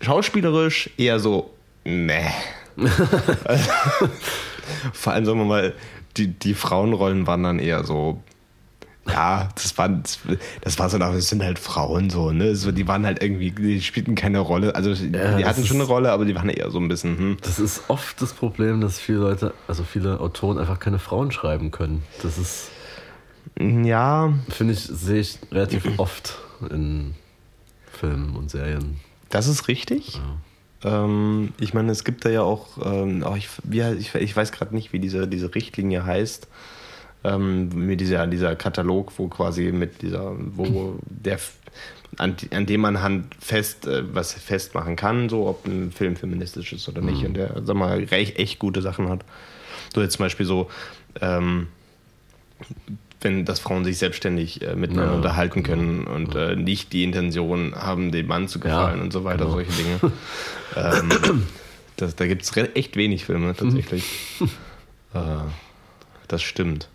Schauspielerisch eher so, ne. Vor allem, sagen wir mal, die, die Frauenrollen waren dann eher so, ja, das war, das war so, das sind halt Frauen so, ne? So, die waren halt irgendwie, die spielten keine Rolle. Also, ja, die hatten schon eine Rolle, aber die waren eher so ein bisschen, hm. Das ist oft das Problem, dass viele Leute, also viele Autoren einfach keine Frauen schreiben können. Das ist. Ja. Finde ich, sehe ich relativ oft in Filmen und Serien. Das ist richtig. Ja. Ähm, ich meine, es gibt da ja auch, ähm, auch ich, wie, ich, ich weiß gerade nicht, wie diese, diese Richtlinie heißt. Ähm, mit dieser, dieser Katalog, wo quasi mit dieser, wo der an, an dem man Hand fest, äh, was festmachen kann, so ob ein Film feministisch ist oder nicht. Mhm. Und der, sag mal, echt, echt gute Sachen hat. So jetzt zum Beispiel so, ähm, wenn dass Frauen sich selbstständig äh, miteinander ja. unterhalten können und äh, nicht die Intention haben, dem Mann zu gefallen ja, und so weiter, genau. solche Dinge. ähm, das, da gibt es echt wenig Filme tatsächlich. äh, das stimmt.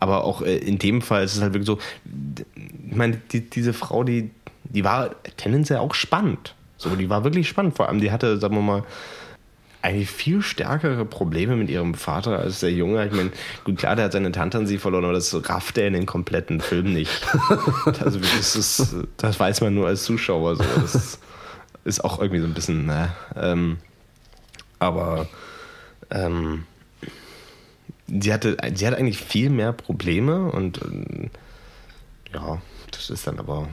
Aber auch äh, in dem Fall ist es halt wirklich so, ich meine, die, diese Frau, die, die war tendenziell auch spannend. So, die war wirklich spannend. Vor allem, die hatte, sagen wir mal, eigentlich viel stärkere Probleme mit ihrem Vater als der Junge. Ich meine, gut, klar, der hat seine Tante an sie verloren, aber das rafft er in den kompletten Film nicht. Also das, ist, das weiß man nur als Zuschauer so. Das ist auch irgendwie so ein bisschen, ne? Ähm, aber ähm, sie, hatte, sie hat eigentlich viel mehr Probleme und ähm, ja, das ist dann aber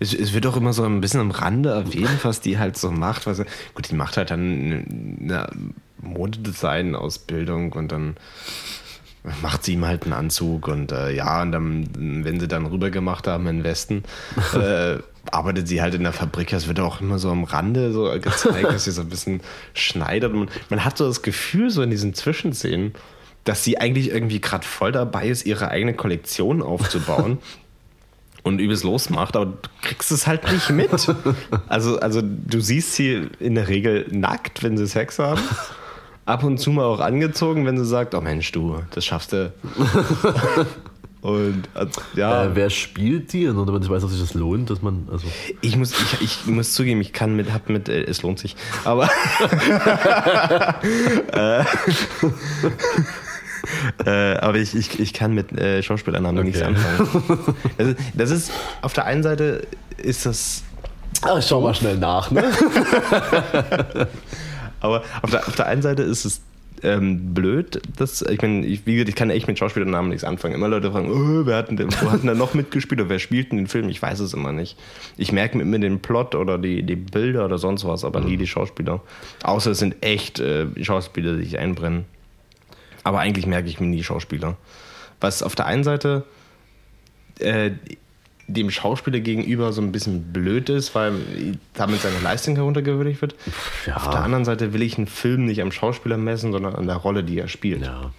es, es, wird auch immer so ein bisschen am Rande erwähnt, was die halt so macht. Was, gut, die macht halt dann eine Modedesign-Ausbildung und dann macht sie ihm halt einen Anzug und äh, ja, und dann, wenn sie dann rüber gemacht haben in den Westen, äh, arbeitet sie halt in der Fabrik. Es wird auch immer so am Rande so gezeigt, dass sie so ein bisschen schneidet. Und man hat so das Gefühl, so in diesen Zwischenszenen, dass sie eigentlich irgendwie gerade voll dabei ist, ihre eigene Kollektion aufzubauen und übelst losmacht, aber du kriegst es halt nicht mit. Also, also du siehst sie in der Regel nackt, wenn sie Sex haben. Ab und zu mal auch angezogen, wenn sie sagt, oh Mensch, du, das schaffst du. Und ja. Äh, wer spielt die? Und wenn ich weiß, ob sich das lohnt, dass man. Also ich, muss, ich, ich muss zugeben, ich kann mit, hab mit, äh, es lohnt sich. Aber. äh, äh, aber ich, ich, ich kann mit äh, Schauspielernamen okay. nichts anfangen. Das ist, das ist, auf der einen Seite ist das. Ach, schau mal schnell nach, ne? aber auf der, auf der einen Seite ist es ähm, blöd, dass, ich meine, ich, wie gesagt, ich kann echt mit Schauspielernamen nichts anfangen. Immer Leute fragen, oh, wer hat denn, wo hat denn da noch mitgespielt oder wer spielt in den Film? Ich weiß es immer nicht. Ich merke mir den Plot oder die, die Bilder oder sonst was, aber mhm. nie die Schauspieler. Außer es sind echt äh, Schauspieler, die sich einbrennen. Aber eigentlich merke ich mir nie Schauspieler. Was auf der einen Seite äh, dem Schauspieler gegenüber so ein bisschen blöd ist, weil damit seine Leistung heruntergewürdigt wird. Ja. Auf der anderen Seite will ich einen Film nicht am Schauspieler messen, sondern an der Rolle, die er spielt. Ja.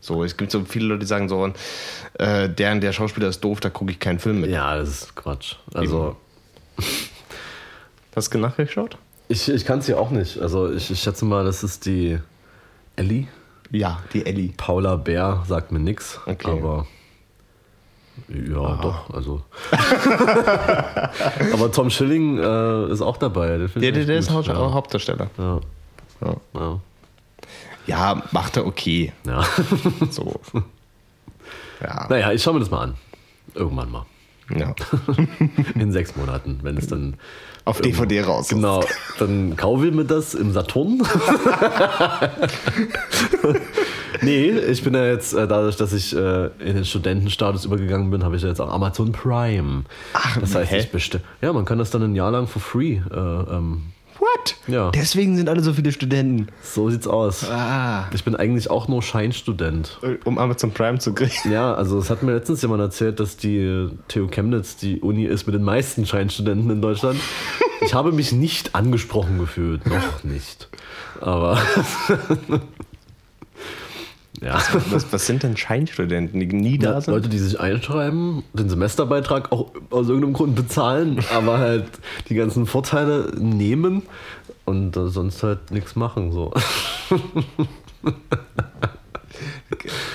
So, es gibt so viele Leute, die sagen so, äh, der und der Schauspieler ist doof, da gucke ich keinen Film mit. Ja, das ist Quatsch. Also. Hast du nachgeschaut? Ich, ich kann es ja auch nicht. Also ich, ich schätze mal, das ist die Ellie. Ja, die Ellie. Paula Bär sagt mir nichts, okay. aber ja, Aha. doch, also. aber Tom Schilling äh, ist auch dabei. Der, der, der ist ja. Hauptdarsteller. Ja. Ja. ja. ja. macht er okay. Ja. so. Ja. Naja, ich schaue mir das mal an. Irgendwann mal. Ja. In sechs Monaten, wenn es dann auf DVD raus. Genau, dann kaufe ich mir das im Saturn. nee, ich bin ja jetzt, äh, dadurch, dass ich äh, in den Studentenstatus übergegangen bin, habe ich jetzt auch Amazon Prime. Ach, das heißt, hä? ich bestelle. Ja, man kann das dann ein Jahr lang for free äh, ähm, What? Ja. Deswegen sind alle so viele Studenten. So sieht's aus. Ah. Ich bin eigentlich auch nur Scheinstudent. Um Amazon Prime zu kriegen. Ja, also es hat mir letztens jemand erzählt, dass die TU Chemnitz die Uni ist mit den meisten Scheinstudenten in Deutschland. Ich habe mich nicht angesprochen gefühlt. Noch nicht. Aber. Ja. Was, was, was, sind denn Scheinstudenten, die nie da sind? Leute, die sich einschreiben, den Semesterbeitrag auch aus irgendeinem Grund bezahlen, aber halt die ganzen Vorteile nehmen und äh, sonst halt nichts machen. So.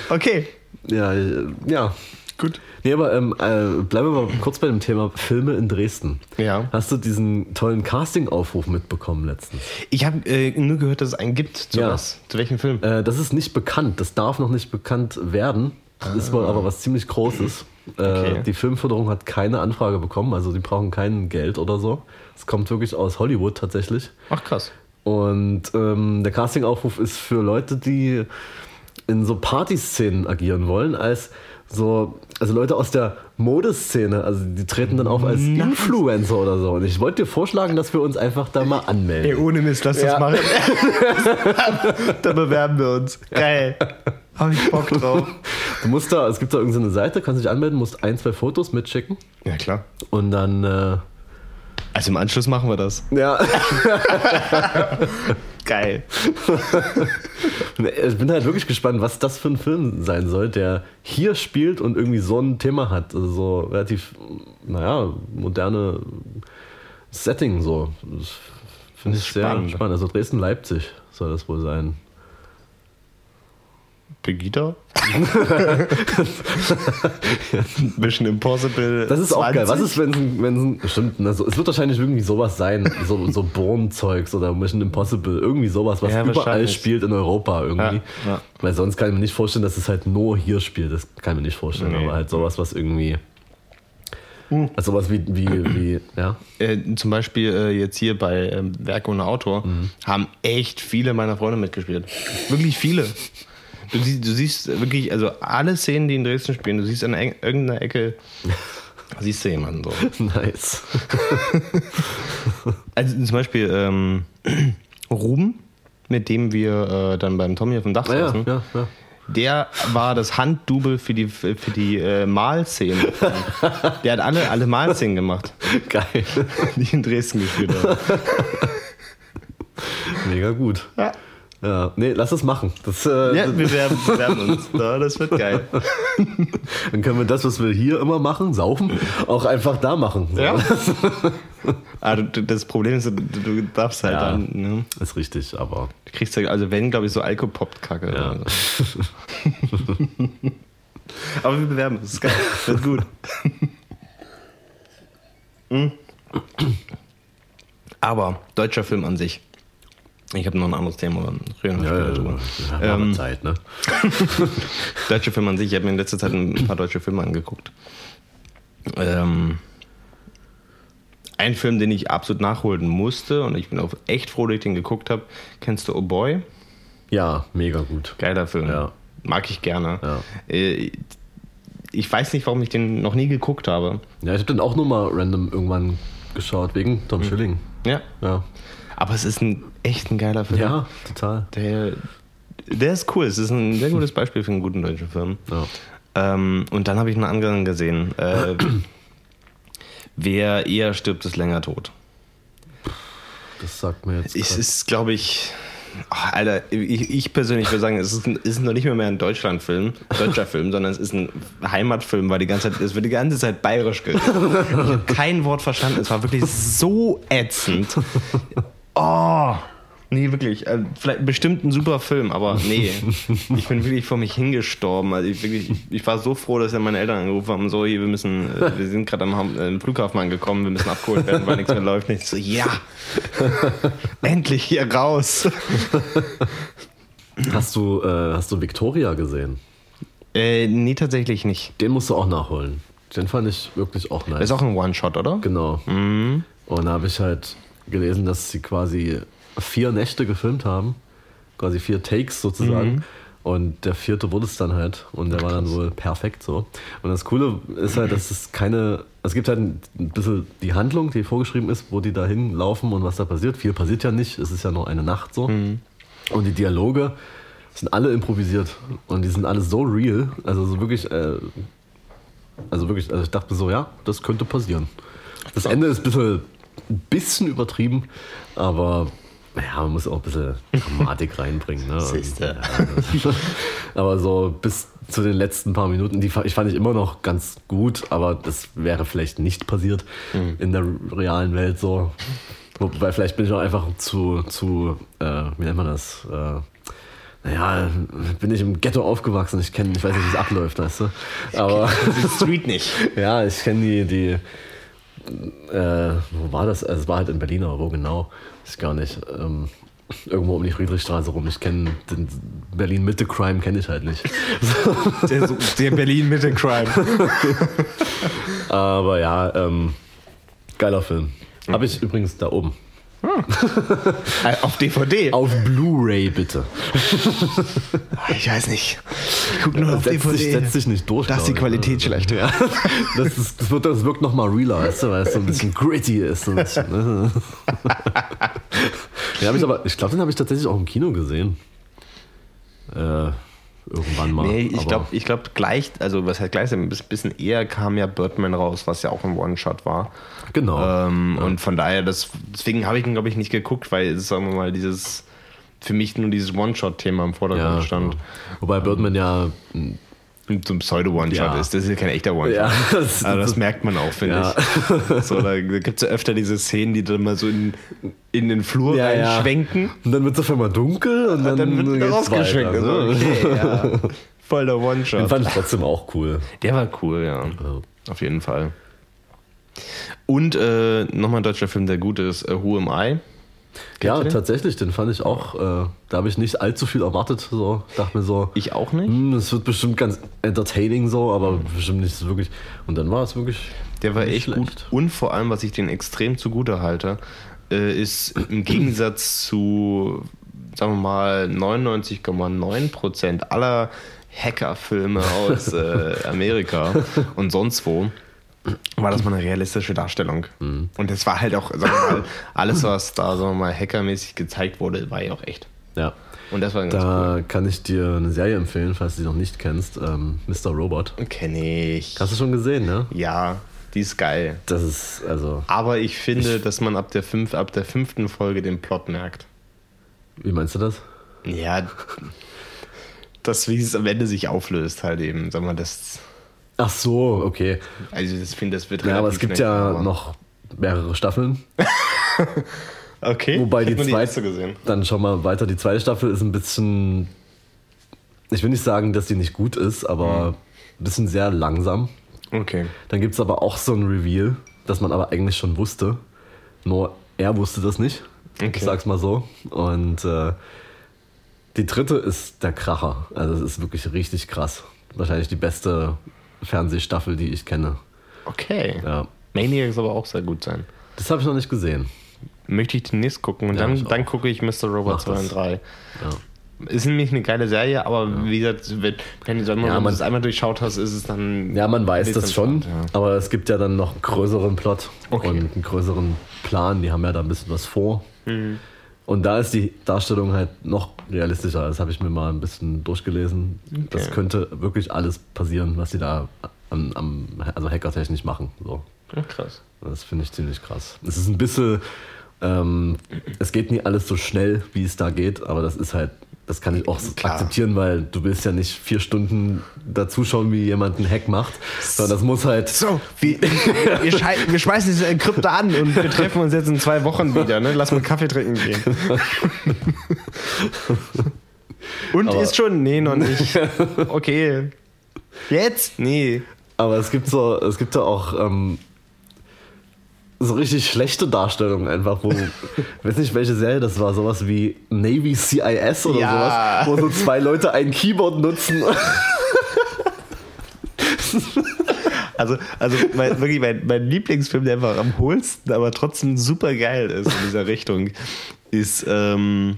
okay. Ja, äh, ja. Gut. Nee, aber ähm, äh, bleiben wir mal kurz bei dem Thema Filme in Dresden. Ja. Hast du diesen tollen Casting-Aufruf mitbekommen letztens? Ich habe äh, nur gehört, dass es einen gibt. Zu ja. was? Zu welchem Film? Äh, das ist nicht bekannt. Das darf noch nicht bekannt werden. Das ah. ist wohl aber was ziemlich Großes. Äh, okay. Die Filmförderung hat keine Anfrage bekommen, also die brauchen kein Geld oder so. Es kommt wirklich aus Hollywood tatsächlich. Ach krass. Und ähm, der Casting-Aufruf ist für Leute, die in so Partyszenen agieren wollen, als so, also Leute aus der Modeszene, also die treten dann auf als nice. Influencer oder so. Und ich wollte dir vorschlagen, dass wir uns einfach da mal anmelden. Ey, ohne Mist, lass ja. das machen. da bewerben wir uns. Geil. Hab ich Bock drauf. Du musst da, es gibt da irgendeine Seite, kannst dich anmelden, musst ein, zwei Fotos mitschicken. Ja, klar. Und dann. Äh, also im Anschluss machen wir das. Ja. Geil. ich bin halt wirklich gespannt, was das für ein Film sein soll, der hier spielt und irgendwie so ein Thema hat. Also so relativ, naja, moderne Setting so. Finde ich spannend. sehr spannend. Also Dresden-Leipzig soll das wohl sein. Pegida? Mission Impossible. Das ist auch 20. geil. Was ist, wenn wenn stimmt, also es wird wahrscheinlich irgendwie sowas sein, so, so Bourne-Zeugs oder Mission Impossible, irgendwie sowas, was Ja, überall spielt in Europa irgendwie. Ja, ja. Weil sonst kann ich mir nicht vorstellen, dass es halt nur hier spielt. Das kann ich mir nicht vorstellen. Nee. Aber halt sowas, was irgendwie. Also sowas wie, wie, wie, ja. Äh, zum Beispiel äh, jetzt hier bei ähm, Werk ohne Autor haben echt viele meiner Freunde mitgespielt. Wirklich viele. Du siehst, du siehst wirklich, also alle Szenen, die in Dresden spielen, du siehst an irgendeiner Ecke, siehst du jemanden so. Nice. Also zum Beispiel ähm, Ruben, mit dem wir äh, dann beim Tommy auf dem Dach Ja, ja, saßen, ja, ja. der war das Handdouble für die, für die äh, Malszenen. der hat alle, alle Malszenen gemacht, Geil. die in Dresden gespielt haben. Mega gut. Ja. Ja, nee, lass es machen. Das, äh, Ja, wir werden, wir werden uns. Ja, das wird geil. Dann können wir das, was wir hier immer machen, saufen, auch einfach da machen. So. Ja. Ah, das Problem ist, du, darfst halt Ja. dann. Ne? Ist richtig, aber Du kriegst ja, also wenn, glaube ich, so Alkopop-Kacke. Ja. so. Aber wir bewerben uns. Das ist geil. Wird gut. Hm. Aber deutscher Film an sich. Ich habe noch ein anderes Thema. aber reden ja, drüber. ja, Ähm, Zeit, ne? Deutsche Filme an sich. Ich habe mir in letzter Zeit ein paar deutsche Filme angeguckt. Ähm, ein Film, den ich absolut nachholen musste und ich bin auch echt froh, dass ich den geguckt habe. Kennst du Oh Boy? Ja, mega gut. Geiler Film. Ja. Mag ich gerne. Ja. Äh, Ich weiß nicht, warum ich den noch nie geguckt habe. Ja, ich habe den auch nur mal random irgendwann geschaut, wegen Tom Schilling. Ja. Ja. Aber es ist ein echt ein geiler Film. Ja, total. Der, der ist cool. Es ist ein sehr gutes Beispiel für einen guten deutschen Film. Ja. Ähm, und dann habe ich einen anderen gesehen. Äh, wer eher stirbt, ist länger tot. Das sagt mir jetzt. Es ist, glaube ich. Ach, Alter, ich, ich persönlich würde sagen, es ist, ein, ist noch nicht mehr, mehr ein Deutschlandfilm, deutscher Film, sondern es ist ein Heimatfilm, weil die ganze Zeit, es wird die ganze Zeit bayerisch geredet. Ich habe kein Wort verstanden. Es war wirklich so ätzend. Oh, nee, wirklich. äh, Vielleicht bestimmt ein super Film, aber nee. Ich bin wirklich vor mich hingestorben. Also ich, wirklich, ich, war so froh, dass ja meine Eltern angerufen haben, so, hier, wir müssen, äh, wir sind gerade am, äh, Flughafen angekommen, wir müssen abgeholt werden, weil nichts mehr läuft. Und ich so, ja, endlich hier raus. Hast du, äh, hast du Victoria gesehen? Äh, nee, tatsächlich nicht. Den musst du auch nachholen. Den fand ich wirklich auch nice. Ist auch ein One-Shot, oder? Genau. Und da habe ich halt gelesen, dass sie quasi vier Nächte gefilmt haben. Quasi vier Takes sozusagen. Und der vierte wurde es dann halt. Und der war dann wohl perfekt so. Und das Coole ist halt, dass es keine. Es gibt halt ein bisschen die Handlung, die vorgeschrieben ist, wo die da hinlaufen und was da passiert. Viel passiert ja nicht. Es ist ja nur eine Nacht so. Und die Dialoge sind alle improvisiert. Und die sind alle so real. Also so wirklich. Äh, also wirklich, also ich dachte mir so, ja, das könnte passieren. Das Ende ist ein bisschen, ein bisschen übertrieben, aber ja, man muss auch ein bisschen Dramatik reinbringen. Ne? Siehste. Ja, aber so bis zu den letzten paar Minuten, die ich fand ich immer noch ganz gut, aber das wäre vielleicht nicht passiert in der realen Welt so. Wobei vielleicht bin ich auch einfach zu, zu äh, wie nennt man das? Äh, naja, bin ich im Ghetto aufgewachsen. Ich kenne, ich weiß nicht, wie es abläuft, weißt du. Aber Die Street nicht. ja, ich kenne die, die äh, wo war das? Also, es war halt in Berlin, aber wo genau? Ist gar nicht. Ähm, irgendwo um die Friedrichstraße rum. Ich kenne den Berlin-Mitte-Crime, kenne ich halt nicht. Der, der Berlin-Mitte-Crime. aber ja, ähm, geiler Film. Habe ich übrigens da oben. Äh, Auf DVD. Auf Blu-ray bitte. Ich weiß nicht. Ich guck nur auf Setz dich, DVD. setz dich nicht durch. Da ist die glaub ich. Qualität schlecht. Ja. Das, ist, das, wird, das wirkt nochmal realer, weißt du, weil es so ein bisschen gritty ist. Und, ne? den hab ich aber, ich glaube, den habe ich tatsächlich auch im Kino gesehen. Äh, irgendwann mal. Nee, ich glaube, ich glaub, gleich, also was heißt gleich, ein bisschen eher kam ja Birdman raus, was ja auch ein One-Shot war. Genau. Ähm, Und von daher, das, deswegen habe ich ihn, glaube ich, nicht geguckt, weil sagen wir mal, dieses, für mich nur dieses One-Shot-Thema im Vordergrund ja, stand. genau. Wobei Birdman ja mh, so ein Pseudo-One-Shot Ja. ist. Das ist ja kein echter One-Shot. Ja, das- also das merkt man auch, finde Ja. ich. So, da gibt es ja öfter diese Szenen, die dann mal so in, in den Flur Ja, reinschwenken. Und dann wird es auf einmal dunkel und dann, Dann wird geht's rausgeschwenkt. Also, okay. Voll der Den One-Shot. fand ich trotzdem auch cool. Der war cool, ja. Auf jeden Fall. Und äh, nochmal ein deutscher Film, der gut ist, äh, Who Am I? Ja, ihr den? tatsächlich, den fand ich auch, äh, da habe ich nicht allzu viel erwartet. So, dachte mir so, Ich auch nicht. hm, es wird bestimmt ganz entertaining so, aber bestimmt nicht so wirklich. Und dann war es wirklich. Der war echt schlecht. gut. Und vor allem, was ich den extrem zugute halte, äh, ist im Gegensatz zu, sagen wir mal, 99,9% aller Hackerfilme aus äh, Amerika und sonst wo, war das mal eine realistische Darstellung. Mhm. Und das war halt auch, sagen wir mal, alles, was da, wir mal, hackermäßig gezeigt wurde, war ja auch echt. Ja. Und das war ganz Da kann ich dir eine Serie empfehlen, falls du die noch nicht kennst. Ähm, Mr. Robot. cool. Kenn ich. Hast du schon gesehen, ne? Ja, die ist geil. Das ist, also, Aber ich finde, dass man ab der, fünf, ab der fünften Folge den Plot merkt. wie meinst du das? Ja, das, wie es am Ende sich auflöst, halt eben. Sag mal, das. Ach so, okay. Also, das finde das wird Ja, aber es gibt ja klar. noch mehrere Staffeln. Okay. Wobei ich die zweite, gesehen. dann schon mal weiter. Die zweite Staffel ist ein bisschen, ich will nicht sagen, dass die nicht gut ist, aber Mhm. ein bisschen sehr langsam. Okay. Dann gibt es aber auch so ein Reveal, das man aber eigentlich schon wusste. Nur er wusste das nicht. Okay. Ich sag's mal so. Und äh, die dritte ist der Kracher. Also es ist wirklich richtig krass. Wahrscheinlich die beste Fernsehstaffel, die ich kenne. Okay. Ja. Maniac soll aber auch sehr gut sein. Das habe ich noch nicht gesehen. Möchte ich demnächst gucken und Ja, dann, dann gucke ich Mr. Robot Mach 2 das. und 3. Ja. Ist nämlich eine geile Serie, aber wie gesagt, wenn, wenn, du- wenn Ja, man- das einmal durchschaut hast, ist es dann. Ja, man weiß das schon, spannend, aber es gibt ja dann noch einen größeren Plot Okay. und einen größeren Plan. Die haben ja da ein bisschen was vor. Mhm. Und da ist die Darstellung halt noch realistischer. Das habe ich mir mal ein bisschen durchgelesen. Das könnte wirklich alles passieren, was sie da am, am also hackertechnisch machen. So. Ja, krass. Das finde ich ziemlich krass. Es ist ein bisschen, ähm, es geht nie alles so schnell, wie es da geht, aber das ist halt, das kann ich auch Klar. akzeptieren, weil du willst ja nicht vier Stunden dazuschauen, wie jemand einen Hack macht, sondern das muss halt. So, wir, wir, wir schmeißen diese Krypto an und wir treffen uns jetzt in zwei Wochen wieder. Ne? Lass mal Kaffee trinken gehen. Und Aber- ist schon? Nee, noch nicht. Okay. Jetzt? Nee. Aber es gibt so, es gibt ja auch ähm, so richtig schlechte Darstellungen einfach, wo, ich weiß nicht, welche Serie das war, sowas wie Navy CIS oder Ja. sowas, wo so zwei Leute ein Keyboard nutzen. Also, also mein, wirklich mein, mein Lieblingsfilm, der einfach am hohlsten, aber trotzdem super geil ist in dieser Richtung, ist ähm,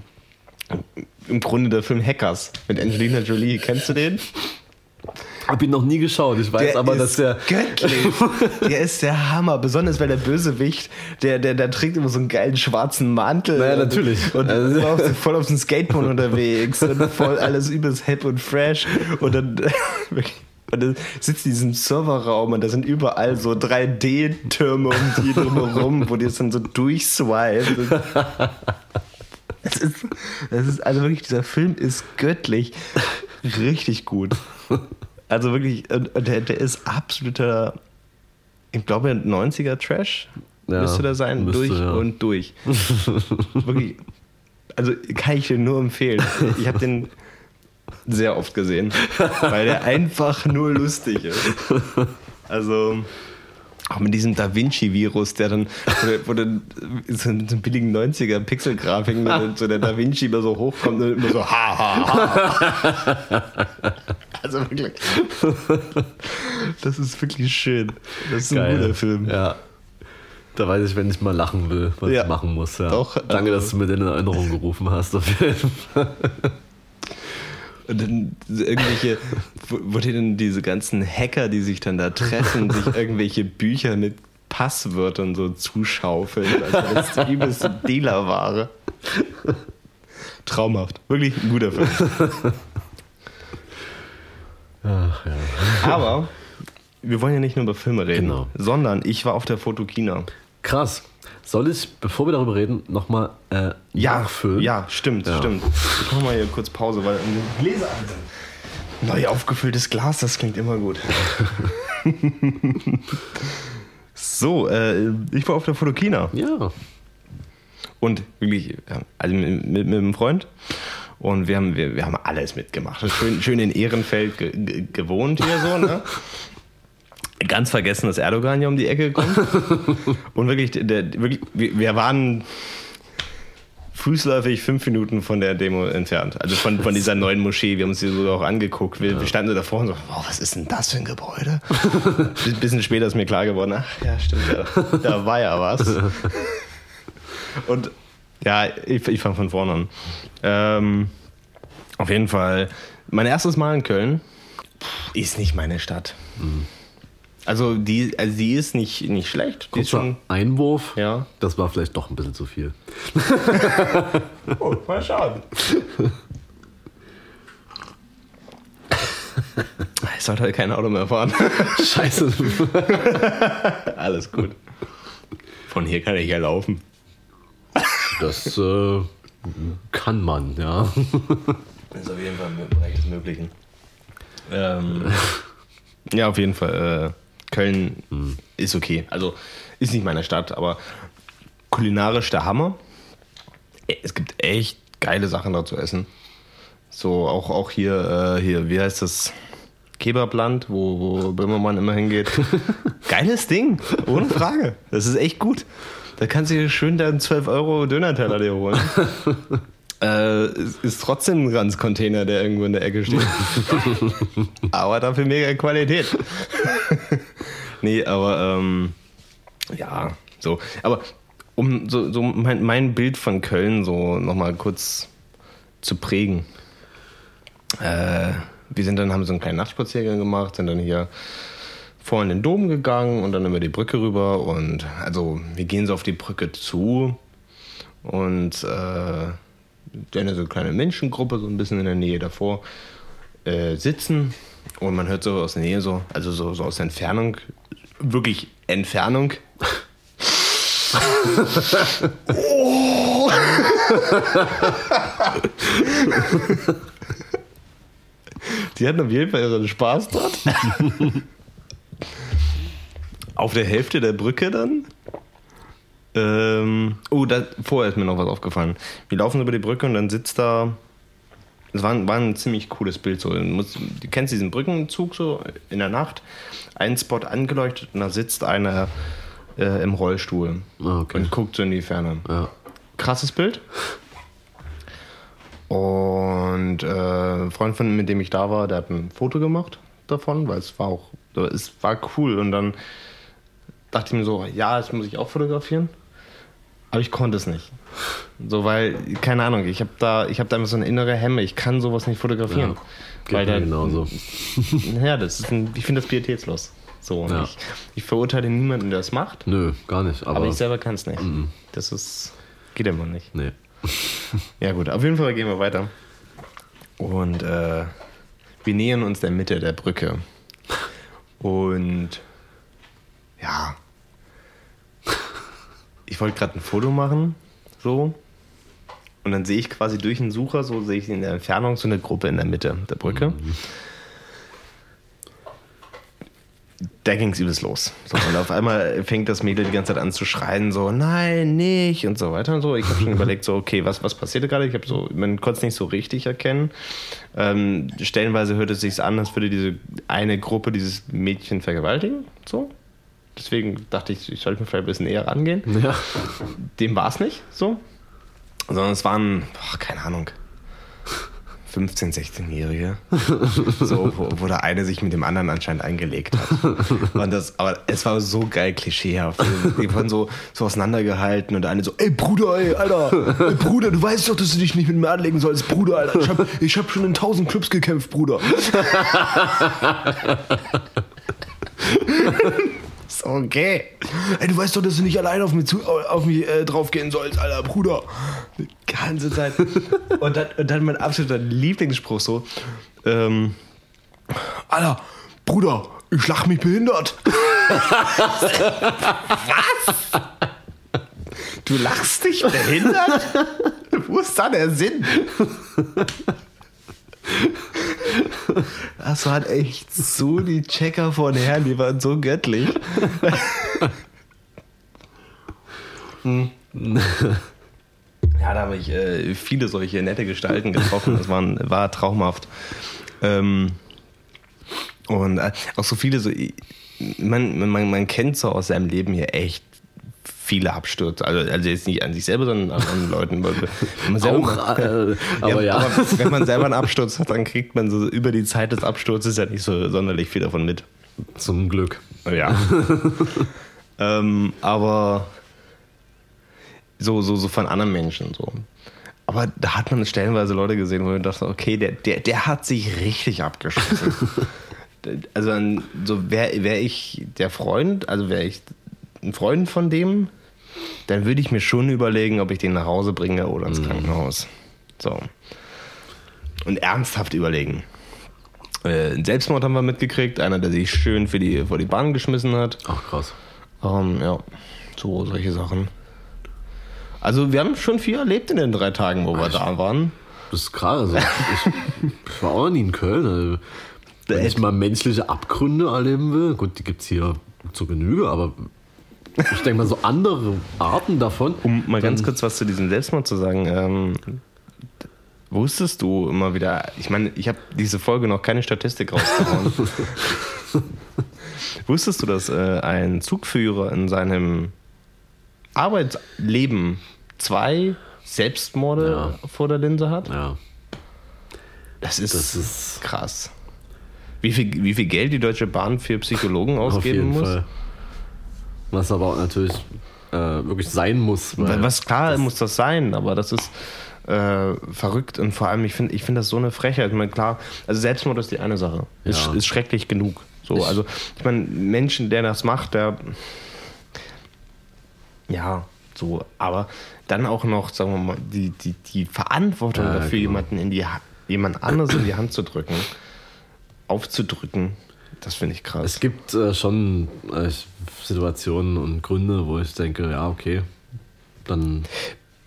im Grunde der Film Hackers mit Angelina Jolie. Kennst du den? Hab ihn noch nie geschaut. Ich weiß aber, dass der. göttlich. Der ist der Hammer. Besonders weil der Bösewicht, der, der, der trägt immer so einen geilen schwarzen Mantel. Naja, Und- natürlich. Und Also- ist auf, voll auf dem Skateboard unterwegs und voll alles übelst hip und fresh. Und dann, und dann sitzt in diesem Serverraum und da sind überall so 3D-Türme um die drumherum, wo die es dann so durchswipen. Es ist, es ist, also wirklich, dieser Film ist göttlich. Richtig gut. Also wirklich, und, und der, der ist absoluter, ich glaube, 90er Trash Ja, müsste der sein, müsste, durch ja. und durch. wirklich, also kann ich dir nur empfehlen. Ich habe den sehr oft gesehen, weil der einfach nur lustig ist. Also auch mit diesem Da Vinci-Virus, der dann, wo, der- wo dann so mit so billigen 90er Pixel-Grafiken, dann so der Da Vinci immer so hochkommt und immer so ha, ha, ha. Also wirklich. Das ist wirklich schön. Das ist ein Geil. guter Film. Ja. Da weiß ich, wenn ich mal lachen will, was Ja. ich machen muss. Ja. Doch, Danke, dass du mir den in Erinnerung gerufen hast. Auf jeden Fall. Und dann irgendwelche, wo, dann diese ganzen Hacker, die sich dann da treffen, sich irgendwelche Bücher mit Passwörtern so zuschaufeln, als wäre das die übelste Dealerware. Traumhaft. Wirklich ein guter Film. Ach, ja. Aber wir wollen ja nicht nur über Filme reden, Genau. sondern ich war auf der Fotokina. Krass. Soll ich, bevor wir darüber reden, nochmal äh, Ja, nachfüllen? ja, stimmt, Ja. stimmt. Ich mach mal hier kurz Pause, weil Gläser. Neu aufgefülltes Glas, das klingt immer gut. so, äh, ich war auf der Fotokina. Ja. Und wirklich, also mit, mit, mit einem Freund. Und wir haben, wir, wir haben alles mitgemacht. Schön, schön in Ehrenfeld ge, ge, gewohnt hier so, ne? Ganz vergessen, dass Erdogan hier um die Ecke kommt. Und wirklich, der, wirklich wir waren fußläufig fünf Minuten von der Demo entfernt. Also von, von dieser neuen Moschee. Wir haben uns die sogar auch angeguckt. Wir, wir standen so davor und so, wow, was ist denn das für ein Gebäude? Ein bisschen später ist mir klar geworden, ach ja, stimmt, ja, da war ja was. Und ja, ich, ich fange von vorne an. Ähm, auf jeden Fall, mein erstes Mal in Köln ist nicht meine Stadt. Also die, also die ist nicht, nicht schlecht. Die schon, Einwurf. ja. Das war vielleicht doch ein bisschen zu viel. Oh, mal schauen. Ich sollte halt kein Auto mehr fahren. Scheiße. Alles gut. Von hier kann ich ja laufen. Das äh, kann man, ja. Das ist auf jeden Fall im Bereich des Möglichen. Ähm, ja, auf jeden Fall. Äh, Köln ist okay. Also ist nicht meine Stadt, aber kulinarisch der Hammer. Es gibt echt geile Sachen da zu essen. So auch, auch hier, äh, hier, wie heißt das? Kebabland, wo, wo Böhmermann immer hingeht. Geiles Ding, ohne Frage. Das ist echt gut. Da kannst du dir schön deinen 12 Euro Döner-Teller dir holen. äh, ist trotzdem ein Ranzcontainer, der irgendwo in der Ecke steht. aber dafür mega Qualität. Nee, aber ähm, ja, so. Aber um so, so mein, mein Bild von Köln so nochmal kurz zu prägen. Äh, wir sind dann, haben so einen kleinen Nachtspaziergang gemacht, sind dann hier vor in den Dom gegangen und dann über die Brücke rüber. Und also wir gehen so auf die Brücke zu und äh, eine so eine kleine Menschengruppe, so ein bisschen in der Nähe davor, äh, sitzen. Und man hört so aus der Nähe so, also so, so aus der Entfernung, wirklich Entfernung. Die hatten auf jeden Fall ihren Spaß dort. auf der Hälfte der Brücke dann. Ähm, oh, da, vorher ist mir noch was aufgefallen. Wir laufen über die Brücke und dann sitzt da. Es war, ein- war ein ziemlich cooles Bild. So. Du kennst diesen Brückenzug so in der Nacht. Ein Spot angeleuchtet und da sitzt einer äh, im Rollstuhl Ah, okay. und guckt so in die Ferne. Ja. Krasses Bild. Und äh, ein Freund von mit dem ich da war, der hat ein Foto gemacht davon, weil es war auch, es war cool. Und dann dachte ich mir so, ja, das muss ich auch fotografieren. Aber ich konnte es nicht. So, weil, keine Ahnung, ich habe da, ich habe da immer so eine innere Hemme, ich kann sowas nicht fotografieren. Ja, Geht weil da, genauso. Ja, das ist ein, ich finde das pietätslos. So, und Ja. ich, ich verurteile niemanden, der das macht, Nö, gar nicht. Aber, aber ich selber kann es nicht. Das ist, geht immer nicht. nee. Ja gut, auf jeden Fall gehen wir weiter. Und äh, wir nähern uns der Mitte der Brücke. Und ja, ich wollte gerade ein Foto machen, so. Und dann sehe ich quasi durch den Sucher, so sehe ich in der Entfernung so eine Gruppe in der Mitte der Brücke. Da ging es übelst los. So, und auf einmal fängt das Mädel die ganze Zeit an zu schreien, so, nein, nicht und so weiter und so. Ich habe schon überlegt, so, okay, was, was passiert da gerade? Ich habe so, man konnte es nicht so richtig erkennen. Ähm, stellenweise hört es sich an, als würde diese eine Gruppe dieses Mädchen vergewaltigen. So. Deswegen dachte ich, ich sollte mir vielleicht ein bisschen näher rangehen. Ja. Dem war es nicht so. Sondern es waren, boah, keine Ahnung, 15-, 16-Jährige. So, wo, wo der eine sich mit dem anderen anscheinend eingelegt hat. Und das, aber es war so geil klischeehaft. Die wurden so, so auseinandergehalten und der eine so, ey Bruder, ey, Alter, ey Bruder, du weißt doch, dass du dich nicht mit mir anlegen sollst, Bruder, Alter. Ich hab, ich hab schon in tausend Clubs gekämpft, Bruder. Ist okay. Ey, du weißt doch, dass du nicht allein auf mich, zu, auf mich äh, draufgehen sollst, Alter, Bruder. Die ganze Zeit. Und dann, und dann mein absoluter Lieblingsspruch so. Ähm, Alter, Bruder, ich lach mich behindert. Was? Du lachst dich behindert? Wo ist da der Sinn? Das waren echt so die Checker von Herren, die waren so göttlich. Ja, da habe ich äh, viele solche nette Gestalten getroffen. Das waren, war traumhaft. Ähm, und äh, auch so viele, so, man, man, man kennt so aus seinem Leben hier echt viele Abstürze. Also, also jetzt nicht an sich selber, sondern an anderen Leuten. Wenn man selber Auch, äh, aber ja. aber wenn man selber einen Absturz hat, dann kriegt man so über die Zeit des Absturzes ja nicht so sonderlich viel davon mit. Zum Glück. Ja. ähm, aber so, so, so von anderen Menschen so. Aber da hat man stellenweise Leute gesehen, wo ich dachte, okay, der, der, der hat sich richtig abgeschossen. also so wäre wär ich der Freund, also wäre ich ein Freund von dem, dann würde ich mir schon überlegen, ob ich den nach Hause bringe oder ins Krankenhaus. So. Und ernsthaft überlegen. Äh, einen Selbstmord haben wir mitgekriegt, einer, der sich schön für die, vor die Bahn geschmissen hat. Ach krass. Ähm, ja, so solche Sachen. Also wir haben schon viel erlebt in den drei Tagen, wo wir da waren. Das ist krass. Also, ich, ich war auch nie in Köln. Also, wenn ich mal menschliche Abgründe erleben will, gut, die gibt es hier zur Genüge, aber ich denke mal so andere Arten davon. Um mal ganz kurz was zu diesem Selbstmord zu sagen. Ähm, wusstest du immer wieder, ich meine, ich habe diese Folge noch keine Statistik rausgehauen. wusstest du, dass äh, ein Zugführer in seinem Arbeitsleben zwei Selbstmorde vor der Linse hat? Ja, Das ist, das ist krass. Wie viel, wie viel Geld die Deutsche Bahn für Psychologen ausgeben muss? Fall. Was aber auch natürlich äh, wirklich sein muss. Was klar muss das sein, aber das ist äh, verrückt und vor allem, ich finde ich find das so eine Frechheit. Ich meine, klar, also Selbstmord ist die eine Sache. Ist, Ja. ist schrecklich genug. So, Ich- also, ich meine, Menschen, der das macht, der. Ja, so, aber dann auch noch, sagen wir mal, die, die, die Verantwortung Ja, dafür, genau. jemanden in die jemand anderes in die Hand zu drücken, aufzudrücken, das finde ich krass. Es gibt äh, schon äh, Situationen und Gründe, wo ich denke, ja, okay, dann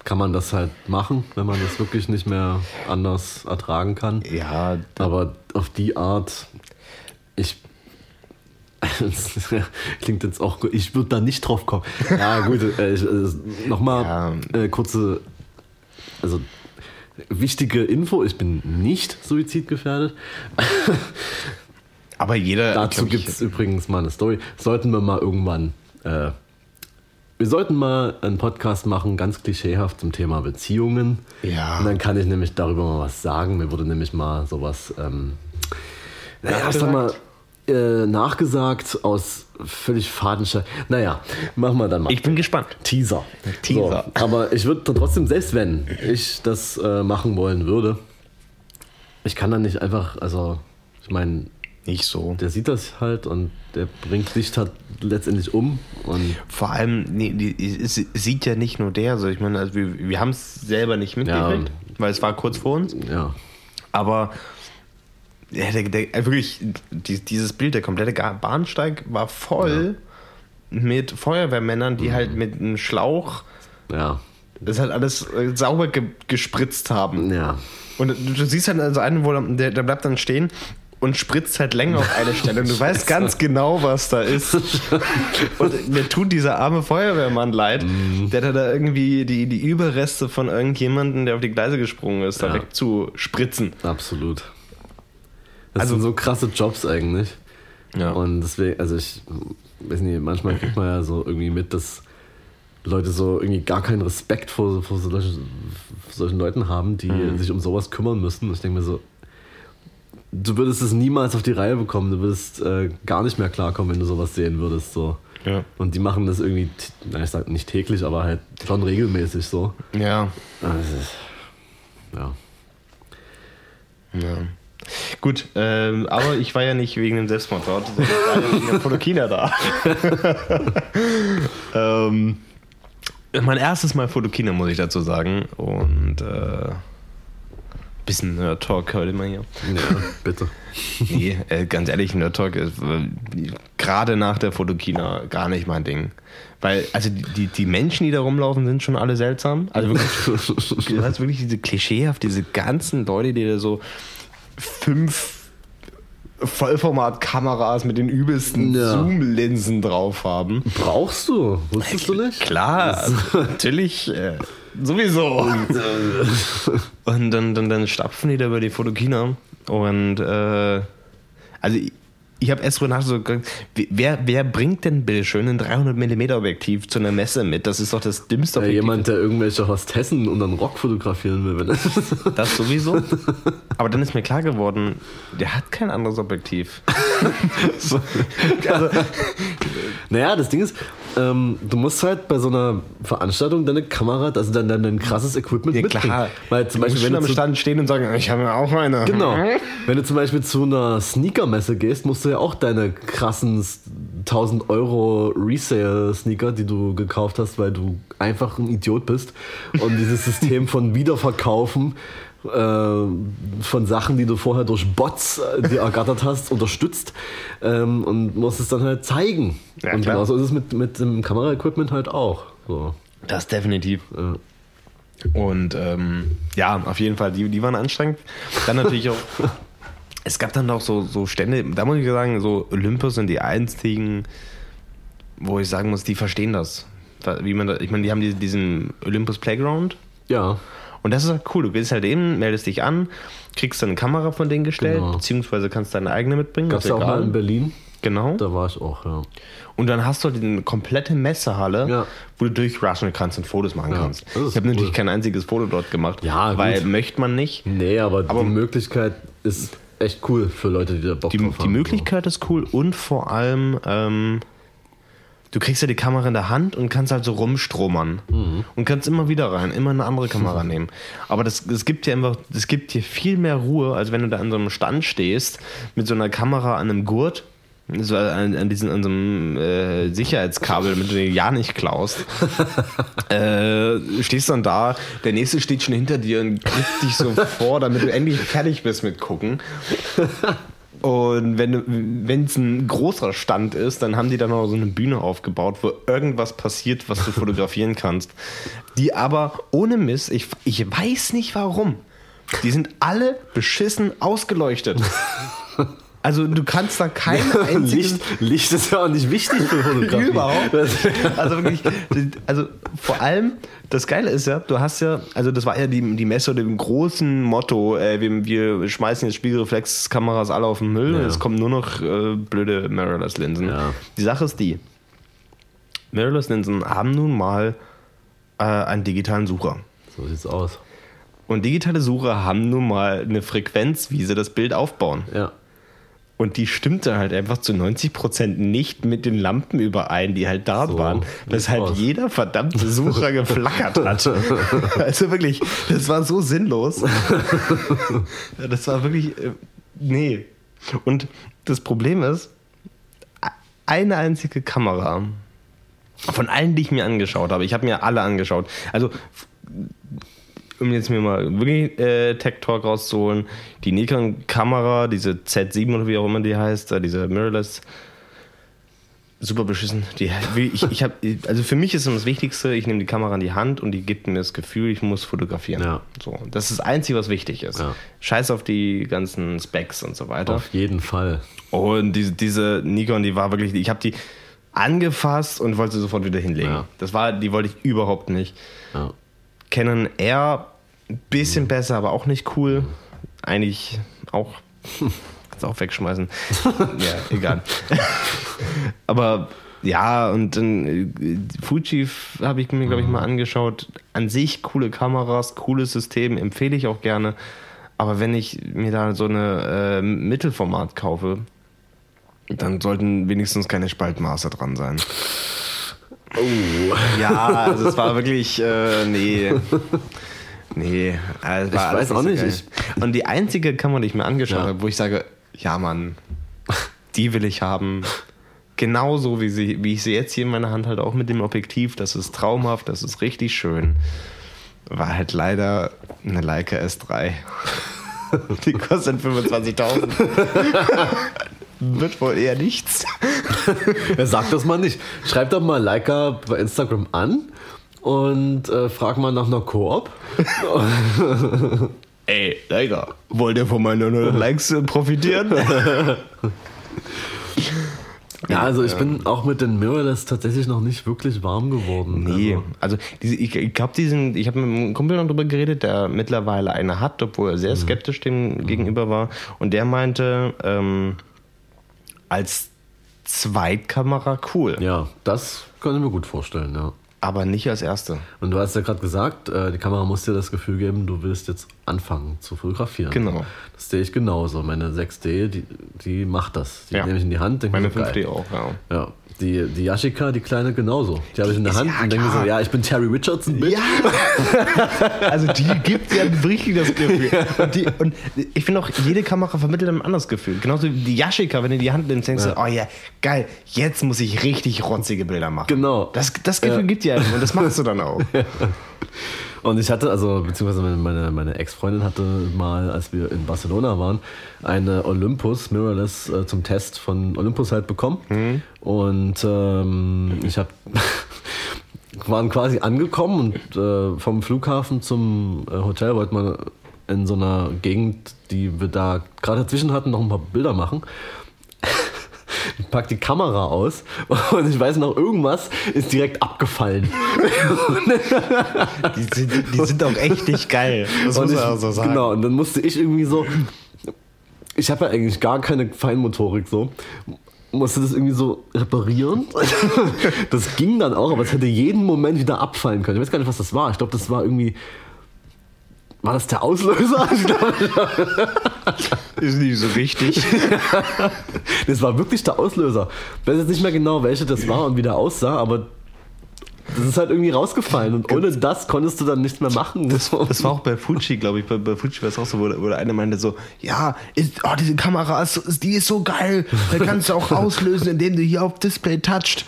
kann man das halt machen, wenn man das wirklich nicht mehr anders ertragen kann. ja, Aber auf die Art, ich. Klingt jetzt auch gut. Ich würde da nicht drauf kommen. Ja, gut. Äh, äh, Nochmal Ja. äh, kurze. Also, wichtige Info: Ich bin nicht suizidgefährdet. aber jeder. Dazu gibt es übrigens mal eine Story. Sollten wir mal irgendwann. Äh, wir sollten mal einen Podcast machen, ganz klischeehaft zum Thema Beziehungen. Ja. Und dann kann ich nämlich darüber mal was sagen. Mir wurde nämlich mal sowas. Ähm, naja, ich sag mal. Nachgesagt aus völlig fadenscher. Naja, machen wir dann mal. Ich bin gespannt. Teaser. Teaser. So, aber ich würde trotzdem, selbst wenn ich das äh, machen wollen würde, ich kann dann nicht einfach, also, ich meine, Nicht so. der sieht das halt und der bringt sich halt letztendlich um. Und Vor allem, nee, die, es sieht ja nicht nur der, so ich meine, also wir, wir haben es selber nicht mitgekriegt, weil es war kurz vor uns, ja, aber ja, der, der, äh, wirklich, die, dieses Bild, der komplette Bahnsteig war voll mit Feuerwehrmännern, die halt mit einem Schlauch ja, das halt alles äh, sauber ge gespritzt haben. ja. Und du, du siehst halt also einen, wo der, der bleibt dann stehen und spritzt halt länger auf eine Stelle. Und du weißt ganz genau, was da ist. Und mir tut dieser arme Feuerwehrmann leid, der da, da irgendwie die, die Überreste von irgendjemandem, der auf die Gleise gesprungen ist, da Ja. wegzuspritzen. Absolut. Das Also- sind so krasse Jobs eigentlich. Ja. Und deswegen, also ich weiß nicht, manchmal kriegt man ja so irgendwie mit, dass Leute so irgendwie gar keinen Respekt vor, vor solchen, vor solchen Leuten haben, die Mhm. sich um sowas kümmern müssen. Und ich denke mir so, du würdest es niemals auf die Reihe bekommen. Du würdest äh, gar nicht mehr klarkommen, wenn du sowas sehen würdest. So. Ja. Und die machen das irgendwie, na, ich sag nicht täglich, aber halt schon regelmäßig so. Ja. Also, ja. ja. Gut, ähm, aber ich war ja nicht wegen dem Selbstmord dort, sondern ich war ja wegen der Fotokina da. ähm, mein erstes Mal Fotokina, muss ich dazu sagen. Und äh, bisschen Nerd-Talk heute mal hier. Ja, bitte. Nee, äh, ganz ehrlich, Nerd Talk ist äh, gerade nach der Fotokina gar nicht mein Ding. Weil, also die, die, die Menschen, die da rumlaufen, sind schon alle seltsam. Also wirklich, du hast wirklich diese klischeehaft, diese ganzen Leute, die da so fünf Vollformatkameras mit den übelsten Ja. Zoom-Linsen drauf haben. Brauchst du? Wusstest du nicht? Klar, also natürlich, äh, sowieso. Und dann, dann, dann stapfen die da über die Fotokina und äh, also ich, ich habe erst drüber nachgedacht, wer, wer bringt denn bitte schön ein 300mm Objektiv zu einer Messe mit? Das ist doch das dümmste Ja, Objektiv. jemand, der irgendwelche Hostessen unter den Rock fotografieren will. Das sowieso. Aber dann ist mir klar geworden, der hat kein anderes Objektiv. also, naja, das Ding ist, ähm, du musst halt bei so einer Veranstaltung deine Kamera, also dein, dein, dein krasses Equipment ja mitbringen. klar. Weil zum Du musst Beispiel, wenn am du zu, Stand stehen und sagen, ich habe ja auch eine. Genau. Wenn du zum Beispiel zu einer Sneaker-Messe gehst, musst du ja auch deine krassen 1000 Euro Resale-Sneaker, die du gekauft hast, weil du einfach ein Idiot bist und dieses System von Wiederverkaufen von Sachen, die du vorher durch Bots äh, dir ergattert hast, unterstützt ähm, und musst es dann halt zeigen. Ja, und genauso ist es mit, mit dem Kameraequipment halt auch. So. Das definitiv. Ja. Und ähm, ja, auf jeden Fall, die, die waren anstrengend. Dann natürlich auch, es gab dann auch so, so Stände, da muss ich sagen, so Olympus sind die einzigen, wo ich sagen muss, die verstehen das. Wie man da, ich meine, die haben die- diesen Olympus Playground ja, und das ist halt cool. Du gehst halt eben, meldest dich an, kriegst dann eine Kamera von denen gestellt, Genau. beziehungsweise kannst deine eigene mitbringen. gab es ist ja auch mal in Berlin. Genau. Da war ich auch, ja. Und dann hast du halt eine komplette Messehalle, Ja. wo du durchrushen kannst und Fotos machen Ja, kannst. Ich habe natürlich cool. kein einziges Foto dort gemacht, Ja, weil gut. möchte man nicht. Nee, aber, Aber- die Möglichkeit ist echt cool für Leute, die da Bock Die, drauf die haben. Möglichkeit ist cool und vor allem, ähm, du kriegst ja die Kamera in der Hand und kannst halt so rumstromern Mhm. und kannst immer wieder rein, immer eine andere Kamera nehmen. Aber das, das gibt dir einfach, das gibt dir viel mehr Ruhe, als wenn du da an so einem Stand stehst mit so einer Kamera an einem Gurt. So an, an, diesen, an so einem äh, Sicherheitskabel, damit du den ja nicht klaust. äh, stehst dann da, der nächste steht schon hinter dir und grifft dich so vor, damit du endlich fertig bist mit gucken. Und wenn es ein großer Stand ist, dann haben die dann noch so eine Bühne aufgebaut, wo irgendwas passiert, was du fotografieren kannst. Die aber ohne Mist, ich, ich weiß nicht warum, die sind alle beschissen ausgeleuchtet. Also du kannst da kein einziges... Licht, Licht ist ja auch nicht wichtig für Fotografie. Überhaupt. Also wirklich, also vor allem, das Geile ist ja, du hast ja, also das war ja die, die Messe mit dem großen Motto, äh, wir, wir schmeißen jetzt Spiegelreflexkameras alle auf den Müll und Ja. es kommen nur noch äh, blöde Mirrorless-Linsen. Ja. Die Sache ist die, Mirrorless-Linsen haben nun mal äh, einen digitalen Sucher. So sieht's aus. Und digitale Sucher haben nun mal eine Frequenz, wie sie das Bild aufbauen. Ja. Und die stimmte halt einfach zu 90% nicht mit den Lampen überein, die halt da So, waren. Weshalb jeder verdammte Sucher geflackert hat. Also wirklich, das war so sinnlos. Das war wirklich, äh, nee. Und das Problem ist, eine einzige Kamera, von allen, die ich mir angeschaut habe, ich habe mir alle angeschaut. Also um jetzt mir mal wirklich äh, Tech Talk rauszuholen, die Nikon-Kamera, diese Z7 oder wie auch immer die heißt, äh, diese Mirrorless, super beschissen. Die, ich, ich hab, also für mich ist das Wichtigste, ich nehme die Kamera in die Hand und die gibt mir das Gefühl, ich muss fotografieren. Ja. So, das ist das Einzige, was wichtig ist. Ja. Scheiß auf die ganzen Specs und so weiter. Auf jeden Fall. Und diese, diese Nikon, die war wirklich, ich habe die angefasst und wollte sie sofort wieder hinlegen. Ja. Das war, die wollte ich überhaupt nicht. Ja. Canon R, bisschen besser, aber auch nicht cool. Eigentlich auch. Kannst auch wegschmeißen. ja, egal. aber ja, und dann äh, Fuji habe ich mir, glaube ich, mal angeschaut. An sich coole Kameras, cooles System, empfehle ich auch gerne. Aber wenn ich mir da so eine äh, Mittelformat kaufe, dann sollten wenigstens keine Spaltmaße dran sein. Oh. Ja, also es war wirklich, äh, nee. Nee, also Ich weiß auch so nicht, geil. ich- Und die einzige Kamera, die ich mir angeschaut Ja. habe, wo ich sage, ja Mann, die will ich haben. Genauso wie, sie, wie ich sie jetzt hier in meiner Hand halt auch mit dem Objektiv. Das ist traumhaft, das ist richtig schön. War halt leider eine Leica S3. Die kostet 25.000. Wird wohl eher nichts. Sag das mal nicht. Schreib doch mal Leica bei Instagram an und äh, frag mal nach einer Koop. Ey, Digga, wollt ihr von meinen 100 Likes äh, profitieren? Ja, also ich bin auch mit den Mirrorless tatsächlich noch nicht wirklich warm geworden. Nee, Also, also diese, ich, ich glaube, diesen, ich habe mit einem Kumpel noch drüber geredet, der mittlerweile eine hat, obwohl er sehr skeptisch dem gegenüber war. Und der meinte, ähm, als Zweitkamera cool, ja, das kann ich mir gut vorstellen, ja. Aber nicht als erste. Und du hast ja gerade gesagt, äh, die Kamera muss dir das Gefühl geben, du willst jetzt anfangen zu fotografieren. Genau. Das sehe ich genauso. Meine 6D, die, die macht das. Die Ja. nehme ich in die Hand, Meine mir so, 5D geil. auch, ja. Ja, die, die Yashica, die kleine genauso. Die habe ich in der Hand ja, und denke so, ja, ich bin Terry Richardson, Bitch. also die gibt ja richtig das Gefühl. Und, die, und ich finde auch, jede Kamera vermittelt ein anderes Gefühl. Genauso wie die Yashica, wenn du die Hand nimmst, denkst du, oh ja, geil, jetzt muss ich richtig rotzige Bilder machen. Genau. Das, das Gefühl gibt dir einfach und das machst du dann auch. Und ich hatte, also, beziehungsweise meine, meine, Ex-Freundin hatte mal, als wir in Barcelona waren, eine Olympus Mirrorless äh, zum Test von Olympus halt bekommen. Und ähm, ich habe waren quasi angekommen und äh, vom Flughafen zum äh, Hotel wollten wir in so einer Gegend, die wir da gerade dazwischen hatten, noch ein paar Bilder machen. Ich pack die Kamera aus und ich weiß noch, irgendwas ist direkt abgefallen. Die sind, die sind auch echt nicht geil. Das Und muss ich, man auch so sagen. Genau, und dann musste ich irgendwie so. Ich habe ja eigentlich gar keine Feinmotorik so. Musste das irgendwie so reparieren. Das ging dann auch, aber es hätte jeden Moment wieder abfallen können. Ich weiß gar nicht, was das war. Ich glaube, das war irgendwie. War das der Auslöser? Ist nicht so richtig. das war wirklich der Auslöser. Ich weiß jetzt nicht mehr genau, welche das war und wie der aussah, aber das ist halt irgendwie rausgefallen und ohne das konntest du dann nichts mehr machen. Das, das war auch bei Fuji, glaube ich. Bei, bei Fuji war es auch so, wo, der- wo der eine meinte so, ja, ist, oh, diese Kamera, ist, die ist so geil. Da kannst du auch auslösen, indem du hier auf Display toucht.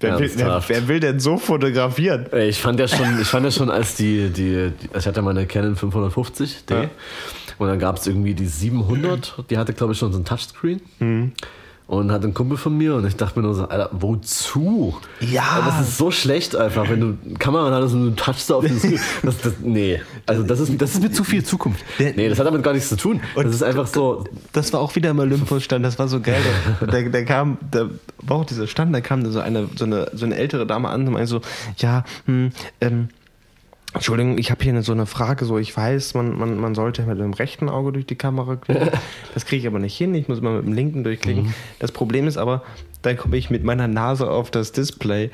Wer will, wer, wer will denn so fotografieren? Ich fand ja schon, ich fand ja schon, als die, die, ich hatte mal eine Canon 550D Ja. und dann gab es irgendwie die 700, die hatte glaube ich schon so ein Touchscreen Mhm. Und hatte einen Kumpel von mir und ich dachte mir nur so, Alter, wozu? Ja. Das ist so schlecht einfach, wenn du Kamera hattest und du touchst da auf den Screen. Das, das, nee, also das ist, das ist mir zu viel Zukunft. Nee, das hat damit gar nichts zu tun. Das ist einfach so, Das war auch wieder im Olympus-Stand, das war so geil. Da, da kam, da war auch dieser Stand, da kam so eine, so eine, so eine ältere Dame an und meinte so, ja, hm, ähm, Entschuldigung, ich habe hier eine, so eine Frage, so ich weiß, man, man, man sollte mit dem rechten Auge durch die Kamera klicken. Das kriege ich aber nicht hin, ich muss immer mit dem linken durchklicken. Das Problem ist aber, dann komme ich mit meiner Nase auf das Display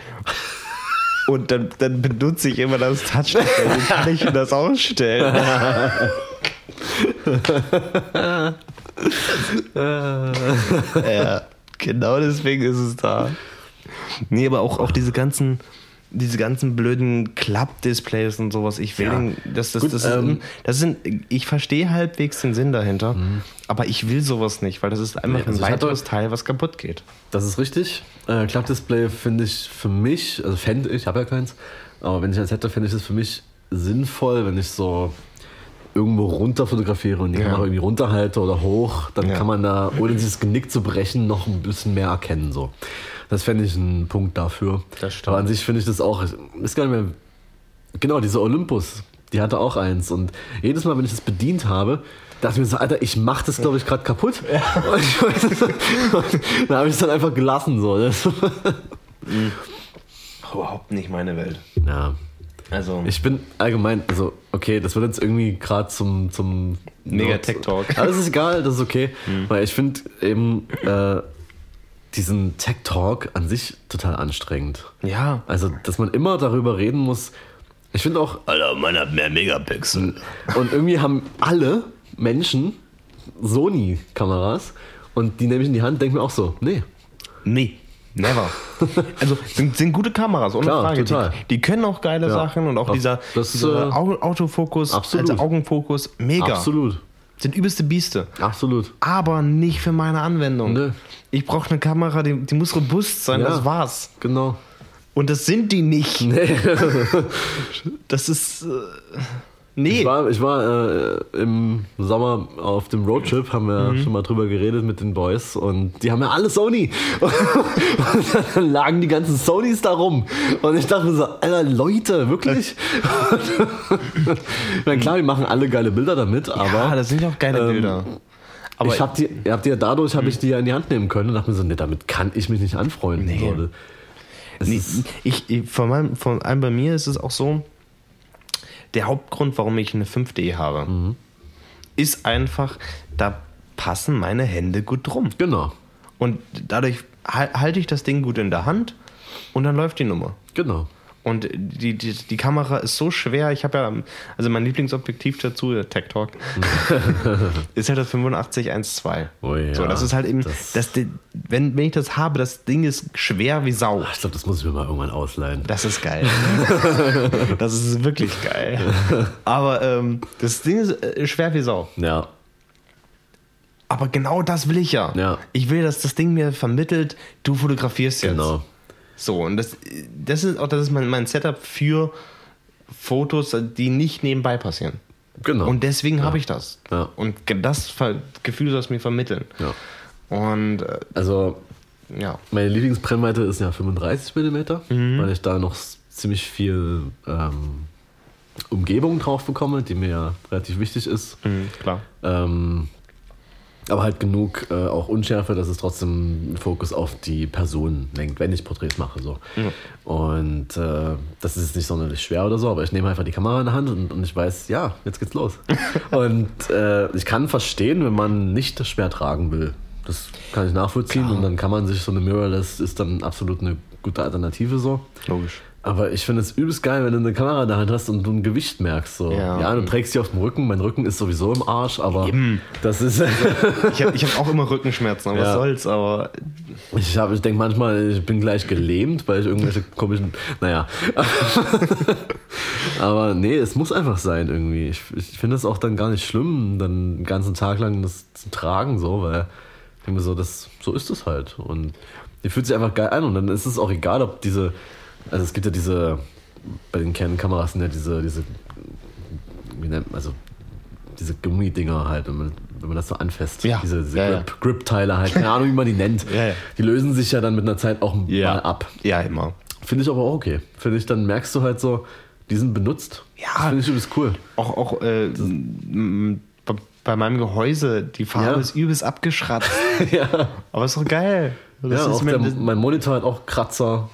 und dann, dann benutze ich immer das Touchdisplay. Wie kann ich das ausstellen? Ja, genau deswegen ist es da. Nee, aber auch, auch diese ganzen, diese ganzen blöden Klappdisplays und sowas. Ich will, Ja. den, das, das, Gut, das, ähm, das sind, ich verstehe halbwegs den Sinn dahinter, aber ich will sowas nicht, weil das ist einfach Nee, also ein ich hatte- weiteres Teil, was kaputt geht. Das ist richtig. Äh, Klappdisplay finde ich für mich, also fände ich, habe ja keins, aber wenn ich eins hätte, fände ich es für mich sinnvoll, wenn ich so irgendwo runter fotografiere und die Ja. Kamera irgendwie runterhalte oder hoch, dann Ja. kann man da, ohne dieses Genick zu brechen, noch ein bisschen mehr erkennen. So. Das fände ich ein Punkt dafür. Das stimmt. Aber an sich finde ich das auch, ist gar nicht mehr, genau, diese Olympus, die hatte auch eins und jedes Mal, wenn ich das bedient habe, dachte ich mir so, Alter, ich mach das, glaube ich, gerade kaputt. Und ich und dann habe ich es dann einfach gelassen. So. Das, Überhaupt nicht meine Welt. ja. Also, Ich bin allgemein, also okay, das wird jetzt irgendwie gerade zum, zum Mega Tech Talk. Aber das ist egal, das ist okay. Weil ich finde eben äh, diesen Tech Talk an sich total anstrengend. ja. Also, dass man immer darüber reden muss. Ich finde auch, Alter, meiner hat mehr Megapixel. und irgendwie haben alle Menschen Sony-Kameras und die nehme ich in die Hand, denke mir auch so, nee. Nee. Never. Also sind, sind gute Kameras, ohne Klar, Frage. total. Die, die können auch geile Ja. Sachen und auch Auf- dieser, das, dieser äh, Au- Autofokus, absolut. also Augenfokus, mega. Absolut. Sind übelste Bieste. Absolut. Aber nicht für meine Anwendung. Nö. Ich brauche eine Kamera, die, die muss robust sein, Ja. das war's. Genau. Und das sind die nicht. Nee. Das ist. Äh, Nee. Ich war, ich war äh, im Sommer auf dem Roadtrip, haben wir Mhm. schon mal drüber geredet mit den Boys und die haben ja alle Sony. Und dann lagen die ganzen Sonys da rum. Und ich dachte mir so, Alter, Leute, wirklich? Na klar, die machen alle geile Bilder damit, aber ja, das sind ja auch geile ähm, Bilder. Aber ich hab die, ihr habt die ja dadurch habe ich die ja in die Hand nehmen können und dachte mir so, nee, damit kann ich mich nicht anfreunden. Nee. Nee, ich, ich, von, meinem, von allem bei mir ist es auch so, der Hauptgrund, warum ich eine 5D habe, Mhm. ist einfach, da passen meine Hände gut drum. genau, Und dadurch hal- halte ich das Ding gut in der Hand und dann läuft die Nummer. genau. Und die, die, die Kamera ist so schwer. Ich habe ja, also mein Lieblingsobjektiv dazu, der Tech Talk, ist halt das 8512. Oh ja, so, das ist halt eben, das- das, wenn, wenn ich das habe, das Ding ist schwer wie Sau. Ich glaube, das muss ich mir mal irgendwann ausleihen. Das ist geil. das ist wirklich geil. Aber ähm, das Ding ist äh, schwer wie Sau. Ja, Aber genau das will ich ja. Ja. Ich will, dass das Ding mir vermittelt, du fotografierst jetzt. genau. So, und das, das ist auch das ist mein, mein Setup für Fotos, die nicht nebenbei passieren. Genau. Und deswegen habe ich das. Ja. Und das Gefühl soll es mir vermitteln. ja. Und äh, Also, ja. meine Lieblingsbrennweite ist ja 35 mm, Mhm. weil ich da noch ziemlich viel ähm, Umgebung drauf bekomme, die mir ja relativ wichtig ist. Mhm, klar. Ähm, aber halt genug äh, auch Unschärfe, dass es trotzdem Fokus auf die Person lenkt, wenn ich Porträts mache. So. Und äh, das ist jetzt nicht sonderlich schwer oder so, aber ich nehme einfach die Kamera in der Hand und, und ich weiß, ja, jetzt geht's los. und äh, ich kann verstehen, wenn man nicht schwer tragen will. Das kann ich nachvollziehen und dann kann man sich so eine Mirrorless ist dann absolut eine gute Alternative so. Logisch. Aber ich finde es übelst geil, wenn du eine Kamera in der Hand hast und du ein Gewicht merkst. So. Ja. Ja, du trägst die auf dem Rücken. Mein Rücken ist sowieso im Arsch, aber Eben. das ist. Ich habe hab auch immer Rückenschmerzen, aber Ja. was soll's, aber ich hab, ich denke manchmal, ich bin gleich gelähmt, weil ich irgendwelche komischen. Naja. aber nee, es muss einfach sein irgendwie. Ich, ich finde es auch dann gar nicht schlimm, dann den ganzen Tag lang das zu tragen, so, weil ich denke mir so, das, so ist es halt. Und die fühlt sich einfach geil an und dann ist es auch egal, ob diese. Also es gibt ja diese. Bei den Canon-Kameras sind ja diese, diese wie nennt man, also diese Gummidinger halt, wenn man, wenn man das so anfasst. Ja. Diese, diese Ja, ja. Grip, Grip-Teile halt, keine Ahnung, wie man die nennt. Ja, ja. Die lösen sich ja dann mit einer Zeit auch mal ab. Ja, immer. Finde ich aber auch okay. Finde ich, dann merkst du halt so, die sind benutzt. Ja. Finde ich übelst cool. Auch, auch äh, bei- meinem Gehäuse, die Farbe Ja. ist übelst abgeschratzt. ja. Aber ist doch geil. Das ja, ist auch der, mein Monitor hat auch Kratzer.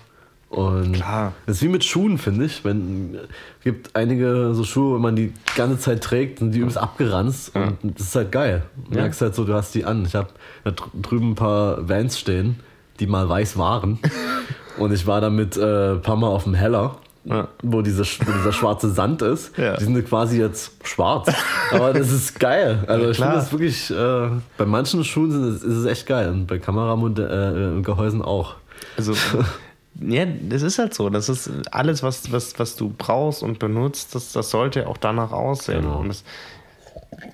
Und Klar. Das ist wie mit Schuhen, finde ich. Wenn, es gibt einige so Schuhe, wenn man die ganze Zeit trägt, sind die übelst abgeranzt. Und das ist halt geil. Du Ja. merkst halt so, du hast die an. Ich habe da dr- drüben ein paar Vans stehen, die mal weiß waren. und ich war damit äh, ein paar Mal auf dem Heller. Ja. Wo, diese, wo dieser schwarze Sand ist. Ja. Die sind quasi jetzt schwarz. Aber das ist geil. Also Ja, ich finde das wirklich, äh, bei manchen Schuhen ist es echt geil. Und bei Kameramodellen äh, Gehäusen auch. Also, ja, das ist halt so. Das ist alles, was, was, was du brauchst und benutzt, das, das sollte auch danach aussehen. Genau. Und das,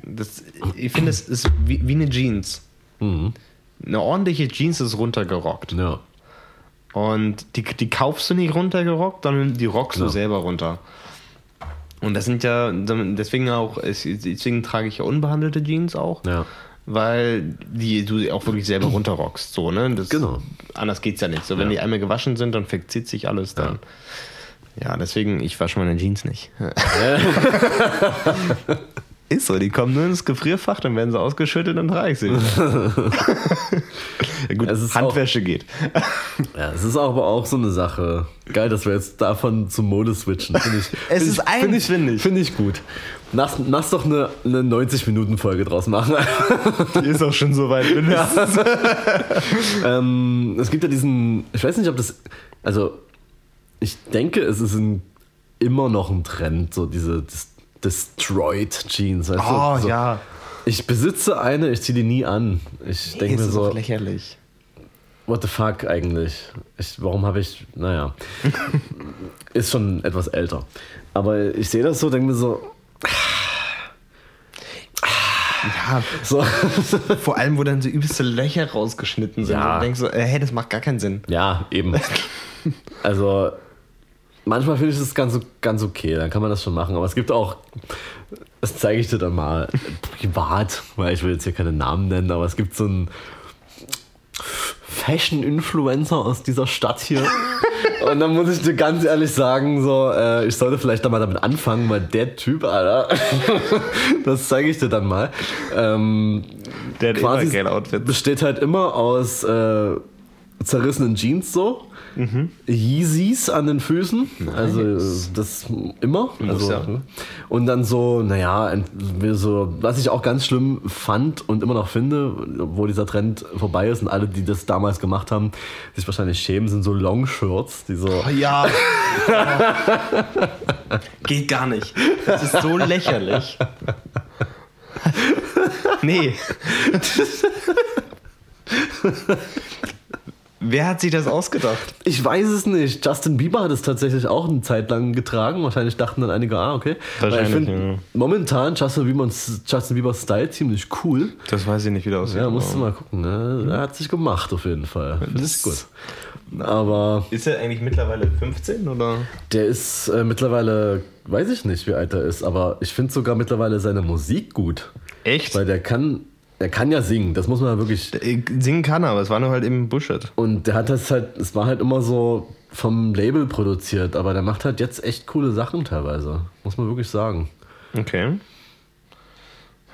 das, ich finde, es ist wie, wie eine Jeans. Eine ordentliche Jeans ist runtergerockt. Ja. Und die, die kaufst du nicht runtergerockt, sondern die rockst Genau. du selber runter. Und das sind ja, deswegen auch, deswegen trage ich ja unbehandelte Jeans auch. Ja. Weil die du auch wirklich selber runterrockst. So, ne? Das, Genau. Anders geht's ja nicht. So, wenn Ja. die einmal gewaschen sind, dann verzieht sich alles dann. Ja, deswegen, ich wasche meine Jeans nicht. Ist so, die kommen nur ins Gefrierfach, dann werden sie ausgeschüttet, dann trage ich sie. ja, gut, Es ist Handwäsche geht. Ja, es ist aber auch so eine Sache. Geil, dass wir jetzt davon zum Mode switchen. Find ich, Es find ist ich, find ich, finde ich. Finde ich gut. Lass, lass doch eine, eine 90-Minuten-Folge draus machen. Die ist auch schon so weit mindestens. ähm, es gibt ja diesen, ich weiß nicht, ob das, also ich denke, es ist ein, immer noch ein Trend, so diese Dis- Destroyed Jeans. Weißt Oh, du? so, ja. Ich besitze eine, ich ziehe die nie an. Ich denke ist mir so, doch lächerlich. What the fuck eigentlich? Ich, warum habe ich, naja, ist schon etwas älter. Aber ich sehe das so, denke mir so, Ja, so vor allem, wo dann so übelste Löcher rausgeschnitten sind. Ja. Und du denkst so, äh, hey, das macht gar keinen Sinn. ja, eben. Also, manchmal finde ich das ganz, ganz okay, dann kann man das schon machen. Aber es gibt auch, das zeige ich dir dann mal privat, weil ich will jetzt hier keine Namen nennen, aber es gibt so einen Fashion-Influencer aus dieser Stadt hier. Und dann muss ich dir ganz ehrlich sagen, so, äh, ich sollte vielleicht da mal damit anfangen, weil der Typ, Alter, das zeige ich dir dann mal. Ähm, Der hat quasi immer geile Outfits. besteht halt immer aus äh, zerrissenen Jeans so. Mhm. Yeezys an den Füßen, also äh, das immer. Also, ja. Und dann so, naja, so, was ich auch ganz schlimm fand und immer noch finde, wo dieser Trend vorbei ist und alle, die das damals gemacht haben, sich wahrscheinlich schämen, sind so Longshirts, die so. Ja. Geht gar nicht. Das ist so lächerlich. Nee. Wer hat sich das ausgedacht? Ich weiß es nicht. Justin Bieber hat es tatsächlich auch eine Zeit lang getragen. Wahrscheinlich dachten dann einige, ah, okay. Weil ich Wahrscheinlich, finde ja. momentan Justin Bieber's, Justin Bieber's Style ziemlich cool. Das weiß ich nicht, wie der aussieht. Ja, musst du mal gucken. Ne? Er hat sich gemacht auf jeden Fall. Das ist gut. Aber Ist er eigentlich mittlerweile 15 oder? der ist äh, mittlerweile, weiß ich nicht, wie alt er ist, aber ich finde sogar mittlerweile seine Musik gut. Echt? Weil der kann, der kann ja singen, das muss man wirklich. Äh, Singen kann er, aber es war nur halt eben Bullshit. Und der hat das halt, es war halt immer so vom Label produziert, aber der macht halt jetzt echt coole Sachen teilweise. Muss man wirklich sagen. Okay.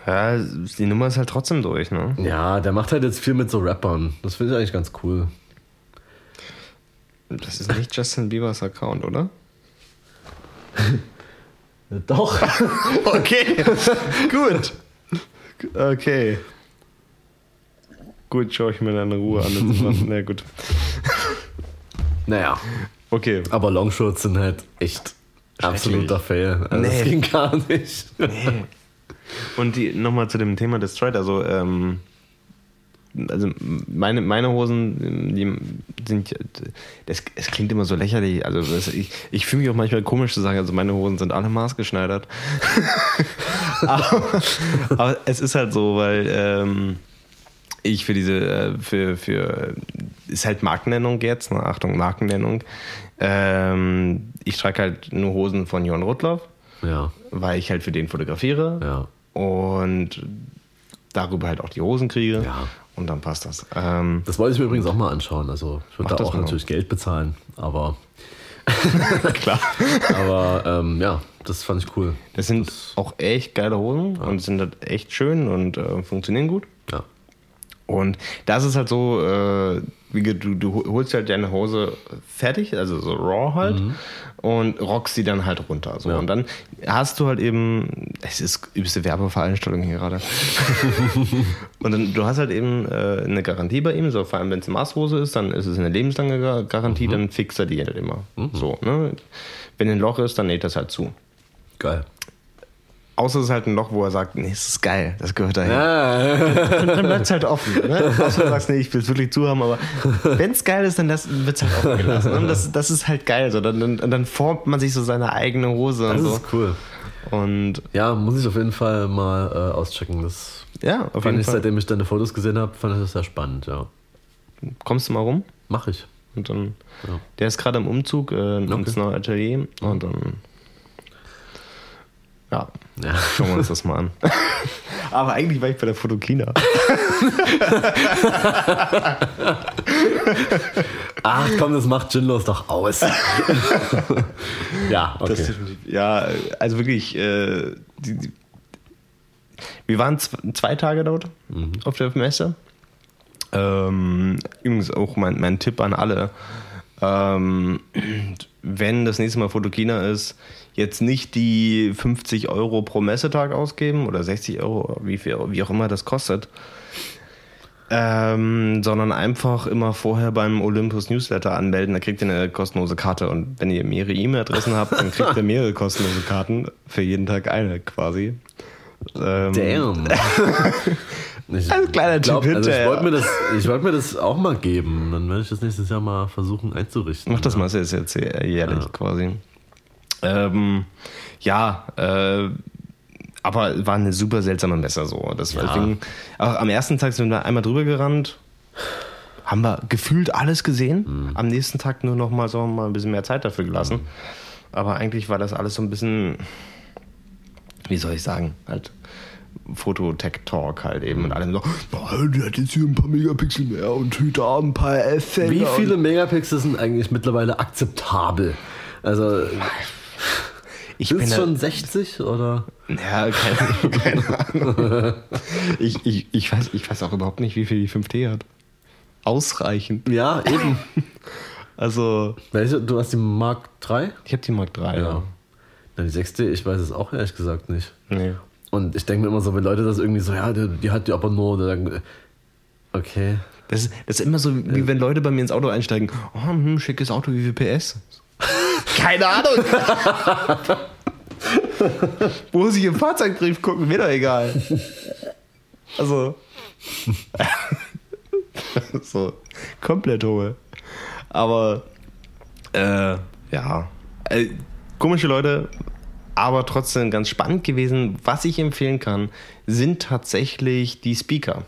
Ja, die Nummer ist halt trotzdem durch, ne? Ja, der macht halt jetzt viel mit so Rappern. Das finde ich eigentlich ganz cool. Das ist nicht Justin Biebers Account, oder? Doch. Okay, gut. Okay. Gut, schaue ich mir dann in Ruhe an. Na gut. naja, Okay. aber Longshorts sind halt echt absoluter Fail. Also Das Nee. ging gar nicht. Nee. Und die nochmal zu dem Thema Destroyed, also ähm, also meine, meine Hosen, die sind, das, es klingt immer so lächerlich, also das, ich, ich fühle mich auch manchmal komisch zu sagen, also meine Hosen sind alle maßgeschneidert. aber, aber es ist halt so, weil ähm, ich für diese, äh, für, für, ist halt Markennennung jetzt, ne? Achtung, Markennennung. Ähm, ich trage halt nur Hosen von Jon Rudloff, Ja, weil ich halt für den fotografiere ja. und darüber halt auch die Hosen kriege. Ja. Und dann passt das. Ähm, Das wollte ich mir übrigens auch mal anschauen. Also ich würde da das auch natürlich Geld bezahlen, aber, klar. aber ähm, ja, das fand ich cool. Das sind auch echt geile Hosen und sind halt echt schön und äh, funktionieren gut. Und das ist halt so, äh, du, du holst halt deine Hose fertig, also so raw halt, und rockst sie dann halt runter. So. Ja. Und dann hast du halt eben, es ist übelste Werbeveranstaltung hier gerade. und dann, du hast halt eben äh, eine Garantie bei ihm, so vor allem wenn es eine Maßhose ist, dann ist es eine lebenslange Gar- Garantie, dann fixt er die halt immer. So, ne? Wenn ein Loch ist, dann näht das halt zu. Geil. Außer es ist halt ein Loch, wo er sagt, nee, das ist geil, das gehört dahin. Ja, Dann, dann bleibt es halt offen. Ne? Außer du sagst, nee, ich will es wirklich zu haben, aber wenn es geil ist, dann wird es halt offen gelassen. Und das, das ist halt geil. So. Dann, dann, dann formt man sich so seine eigene Hose und das so. ist cool. Und Ja, muss ich auf jeden Fall mal äh, auschecken. Das ja, auf jeden ich, Fall. seitdem ich deine Fotos gesehen habe, fand ich das sehr spannend, ja. Kommst du mal rum? Mach ich. Und dann, Ja. der ist gerade im Umzug äh, ins neue Atelier. Und dann, ja, Ja. schauen wir uns das mal an. Aber eigentlich war ich bei der Fotokina. Ach komm, das macht Ginlos doch aus. ja, okay. Das, ja, also wirklich, äh, die, die, wir waren zwei Tage dort auf der Messe. Ähm, übrigens auch mein, mein Tipp an alle. Ähm, wenn das nächste Mal Fotokina ist, jetzt nicht die 50 Euro pro Messetag ausgeben oder 60 Euro, wie, viel, wie auch immer das kostet. Ähm, sondern einfach immer vorher beim Olympus Newsletter anmelden, da kriegt ihr eine kostenlose Karte. Und wenn ihr mehrere E-Mail-Adressen habt, dann kriegt ihr mehrere kostenlose Karten. Für jeden Tag eine quasi. Ähm, Damn. Ich Ein kleiner glaub, Tipp also ich wollte mir, das- ich wollt mir das auch mal geben. Dann werde ich das nächstes Jahr mal versuchen einzurichten. Mach das ja. mal jetzt, jetzt jährlich Ja. quasi. Ähm, ja, äh, aber war eine super seltsame Messe so. Das Ja. deswegen, am ersten Tag sind wir einmal drüber gerannt haben wir gefühlt alles gesehen. Am nächsten Tag nur noch mal, wir mal ein bisschen mehr Zeit dafür gelassen. Aber eigentlich war das alles so ein bisschen, wie soll ich sagen, halt Fototech-Talk halt eben. Und alle so, oh, der hat jetzt hier ein paar Megapixel mehr und da ein paar Effekte. Wie viele Megapixel sind eigentlich mittlerweile akzeptabel? Also, Ich sind bin da- schon 60 oder? Ja, keine, keine Ahnung. Ich, ich, ich, weiß, ich weiß auch überhaupt nicht, wie viel die 5D hat. Ausreichend. Ja, eben. Also, Welche? Du hast die Mark 3? ich habe die Mark 3. Ja. Na, die 6D, ich weiß es auch ehrlich gesagt nicht. Nee. Und ich denke mir immer so, wenn Leute das irgendwie so, ja, die, die hat die aber nur, dann, okay. Das, ist, das ist immer so, wie wenn Leute bei mir ins Auto einsteigen. Oh, hm, schickes Auto, wie viel PS? Keine Ahnung. Wo sie im Fahrzeugbrief gucken, mir doch egal. Also. so, komplett hohe. Aber, äh, ja. Äh, komische Leute, aber trotzdem ganz spannend gewesen. Was ich empfehlen kann, sind tatsächlich die Speaker.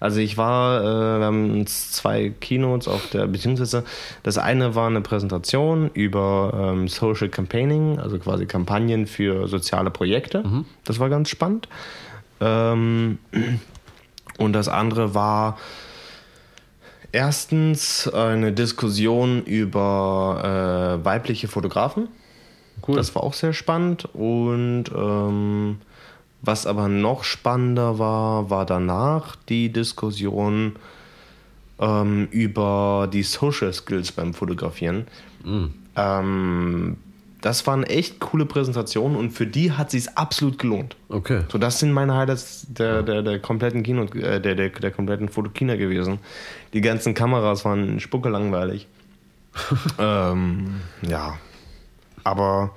Also ich war, äh, wir haben uns zwei Keynotes auf der, beziehungsweise das eine war eine Präsentation über ähm, Social Campaigning, also quasi Kampagnen für soziale Projekte. Das war ganz spannend. Ähm, und das andere war erstens eine Diskussion über äh, weibliche Fotografen. Cool. Das war auch sehr spannend. Und ähm, was aber noch spannender war, war danach die Diskussion ähm, über die Social Skills beim Fotografieren. Ähm, das waren echt coole Präsentationen und für die hat sich absolut gelohnt. Okay. So, das sind meine Highlights der, der, der kompletten Kino, äh, der, der, der kompletten Fotokina gewesen. Die ganzen Kameras waren spucke langweilig. ähm, ja. Aber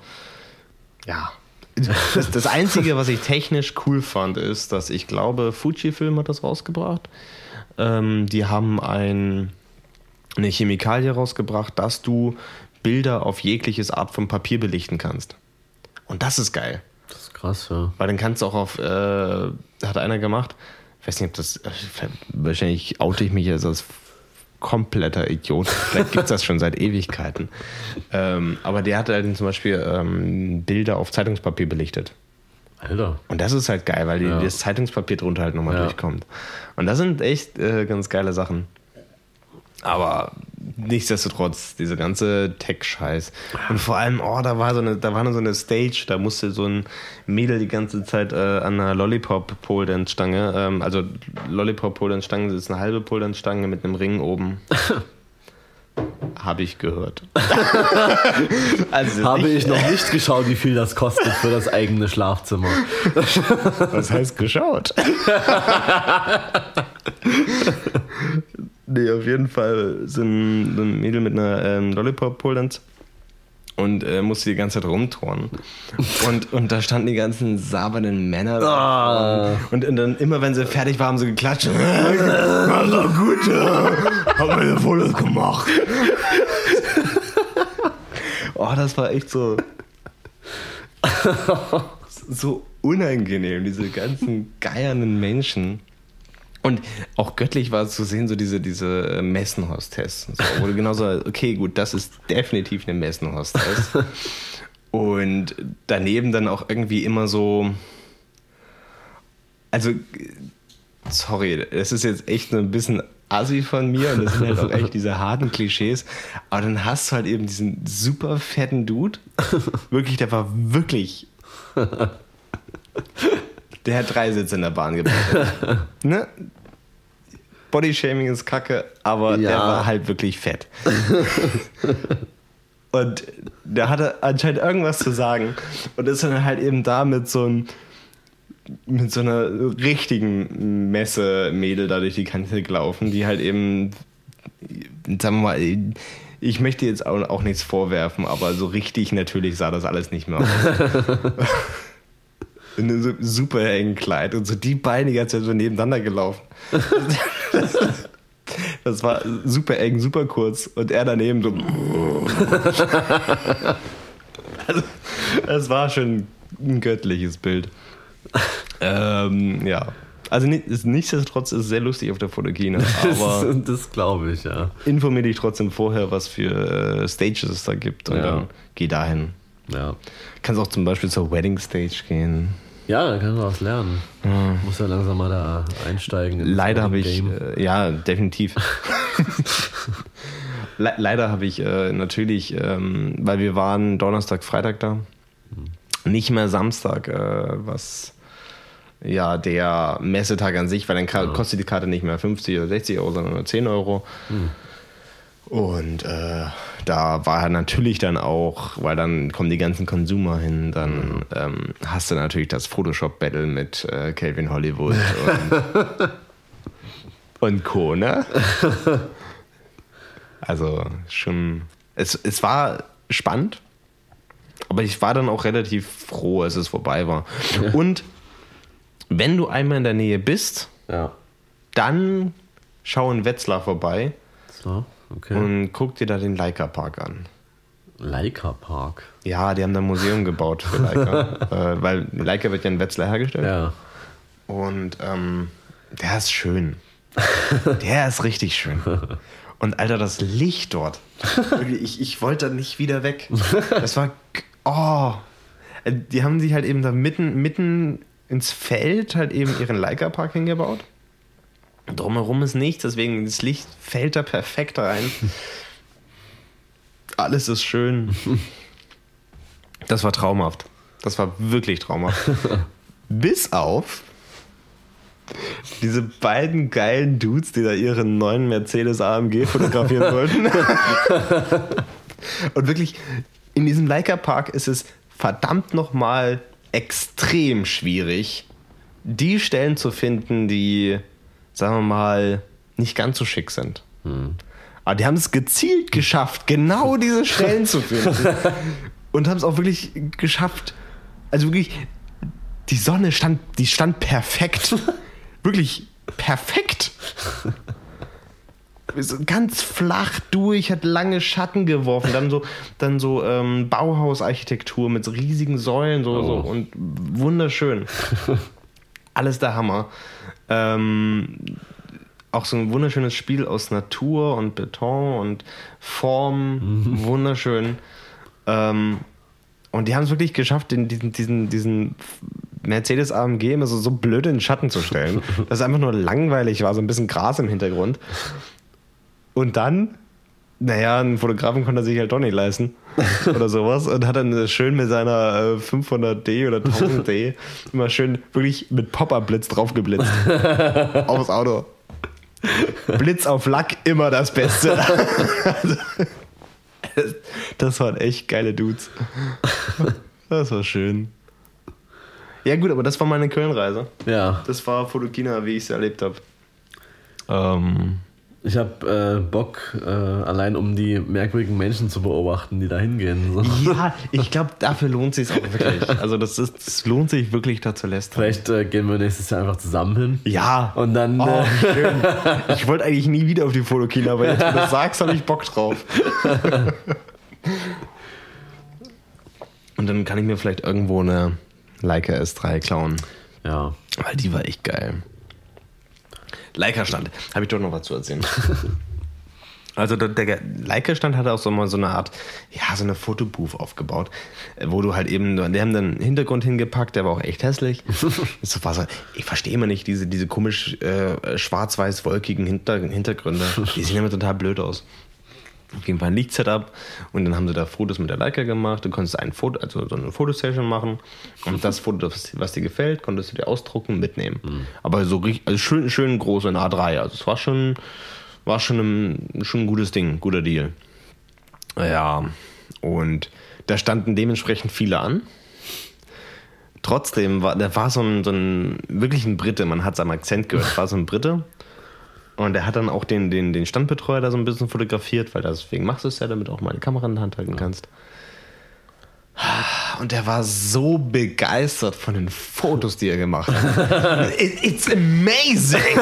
ja. Das, das Einzige, was ich technisch cool fand, ist, dass ich glaube, Fujifilm hat das rausgebracht. Ähm, die haben ein, eine Chemikalie rausgebracht, dass du Bilder auf jegliches Art von Papier belichten kannst. Und das ist geil. Das ist krass, ja. Weil dann kannst du auch auf, äh, hat einer gemacht, ich weiß nicht, ob das, äh, wahrscheinlich oute ich mich jetzt als kompletter Idiot. Vielleicht gibt es das schon seit Ewigkeiten. Ähm, aber der hat halt zum Beispiel ähm, Bilder auf Zeitungspapier belichtet. Alter. Und das ist halt geil, weil die, Ja. das Zeitungspapier drunter halt nochmal Ja. durchkommt. Und das sind echt äh, ganz geile Sachen. Aber nichtsdestotrotz, diese ganze Tech-Scheiß. Und vor allem, oh, da war so eine, da war so eine Stage, da musste so ein Mädel die ganze Zeit äh, an einer Lollipop-Pole-Dance-Stange, ähm, also Lollipop-Pole-Dance-Stange ist eine halbe Pole-Dance-Stange mit einem Ring oben. Habe ich gehört. also Habe ich noch nicht geschaut, wie viel das kostet für das eigene Schlafzimmer. Was heißt geschaut? nee, auf jeden Fall so ein, so ein Mädel mit einer ähm, Lollipop-Pole-Dance und äh, musste die ganze Zeit rumturnen. Und, und da standen die ganzen sabernden Männer da. Ah. Und, und dann immer, wenn sie fertig waren, haben sie geklatscht. Na gut, haben wir ja volles gemacht. oh, das war echt so so unangenehm, diese ganzen geiernden Menschen. Und auch göttlich war es zu sehen, so diese, diese Messenhostess. So, wo du genau so, okay, gut, das ist definitiv eine Messenhostess. Und daneben dann auch irgendwie immer so. Also, sorry, das ist jetzt echt ein bisschen assi von mir und das sind halt auch echt diese harten Klischees. Aber dann hast du halt eben diesen super fetten Dude. Wirklich, der war wirklich. Der hat drei Sitze in der Bahn gebracht. ne? Bodyshaming ist kacke, aber der Ja. war halt wirklich fett. Und der hatte anscheinend irgendwas zu sagen und ist dann halt eben da mit so einem mit so einer richtigen Messe-Mädel da durch die Kante gelaufen, die halt eben, sagen wir mal, ich möchte jetzt auch, auch nichts vorwerfen, aber so richtig natürlich sah das alles nicht mehr aus. In einem super engen Kleid und so die Beine die ganze Zeit so nebeneinander gelaufen. Das war super eng, super kurz und er daneben so. Also, das war schon ein göttliches Bild. Ähm, ja. Also nichtsdestotrotz ist es sehr lustig auf der Fotokina, aber das das glaube ich, ja. informier dich trotzdem vorher, was für äh, Stages es da gibt und Ja. dann geh dahin. Ja, Kannst auch zum Beispiel zur Wedding Stage gehen. Ja da kannst du was lernen. Muss ja langsam mal da einsteigen. ins Leider habe ich, äh, ja, definitiv. Le leider habe ich äh, natürlich, ähm, weil wir waren Donnerstag, Freitag da, nicht mehr Samstag, äh, was ja der Messetag an sich, weil dann ka- kostet die Karte nicht mehr 50 oder 60 Euro, sondern nur 10 Euro. Und äh, da war halt natürlich dann auch, weil dann kommen die ganzen Consumer hin, dann ähm, hast du natürlich das Photoshop-Battle mit äh, Calvin Hollywood und, und Co., ne? Also schon, es, es war spannend, aber ich war dann auch relativ froh, als es vorbei war. Und wenn du einmal in der Nähe bist, Ja. dann schau in Wetzlar vorbei So, okay. und guck dir da den Leica Park an. Leica Park. Ja, die haben da ein Museum gebaut für Leica, äh, weil Leica wird ja in Wetzlar hergestellt. Ja. Und ähm, der ist schön. Der ist richtig schön. Und Alter, das Licht dort. Ich, ich wollte da nicht wieder weg. Das war. Oh. Die haben sich halt eben da mitten, mitten ins Feld halt eben ihren Leica-Park hingebaut. Drumherum ist nichts, deswegen das Licht fällt da perfekt rein. Alles ist schön. Das war traumhaft. Das war wirklich traumhaft. Bis auf diese beiden geilen Dudes, die da ihren neuen Mercedes AMG fotografieren wollten. Und wirklich, in diesem Leica Park ist es verdammt nochmal extrem schwierig, die Stellen zu finden, die, sagen wir mal, nicht ganz so schick sind. Aber die haben es gezielt geschafft, genau diese Stellen zu finden. Und haben es auch wirklich geschafft. Also wirklich, die Sonne stand, die stand perfekt. Wirklich perfekt. So ganz flach durch, hat lange Schatten geworfen, dann so, dann so ähm, Bauhausarchitektur mit so riesigen Säulen so, so Oh. und wunderschön. Alles der Hammer. Ähm, auch so ein wunderschönes Spiel aus Natur und Beton und Form, wunderschön. Ähm, und die haben es wirklich geschafft, den, diesen, diesen, diesen Mercedes AMG immer so, so blöd in den Schatten zu stellen, dass es einfach nur langweilig war, so ein bisschen Gras im Hintergrund. Und dann, naja, einen Fotografen konnte er sich halt doch nicht leisten oder sowas und hat dann schön mit seiner äh, 500D oder 1000D immer schön wirklich mit Pop-Up-Blitz draufgeblitzt aufs Auto. Blitz auf Lack, immer das Beste. das waren echt geile Dudes. Das war schön. Ja gut, aber das war meine Köln-Reise. Ja. Das war Fotokina, wie ich es erlebt habe. Ähm, Ich habe äh, Bock, äh, allein um die merkwürdigen Menschen zu beobachten, die da hingehen. So. ja, ich glaube, dafür lohnt sich auch wirklich. Also das, ist, das lohnt sich wirklich da zu lästern. Vielleicht äh, gehen wir nächstes Jahr einfach zusammen hin. Ja. Und dann. Oh, Äh, schön. Ich wollte eigentlich nie wieder auf die Fotokina, aber jetzt, wenn du das sagst, habe ich Bock drauf. Und dann kann ich mir vielleicht irgendwo eine Leica S3 klauen. ja. Weil die war echt geil. Leica-Stand. Habe ich doch noch was zu erzählen. Also der, der Leica-Stand hatte auch so mal so eine Art, ja, so eine Fotobooth aufgebaut, äh, wo du halt eben, die haben dann einen Hintergrund hingepackt, der war auch echt hässlich. Das war so, ich verstehe immer nicht diese, diese komisch äh, schwarz-weiß-wolkigen Hinter, Hintergründe. Die sehen immer total blöd aus. Auf jeden Fall ein Lichtsetup und dann haben sie da Fotos mit der Leica gemacht. Du konntest ein Foto, also so eine Fotosession machen und das Foto, was dir gefällt, konntest du dir ausdrucken, mitnehmen. Aber so richtig, also schön, schön groß in A3. Also es war schon, war schon ein, schon ein gutes Ding, guter Deal. Ja, und da standen dementsprechend viele an. Trotzdem war, da war so ein, so ein wirklich ein Brite, man hat es am Akzent gehört, war so ein Brite. Und er hat dann auch den, den, den Standbetreuer da so ein bisschen fotografiert, weil deswegen machst du es ja, damit du auch mal eine Kamera in der Hand halten kannst. Und er war so begeistert von den Fotos, die er gemacht hat. It, it's amazing!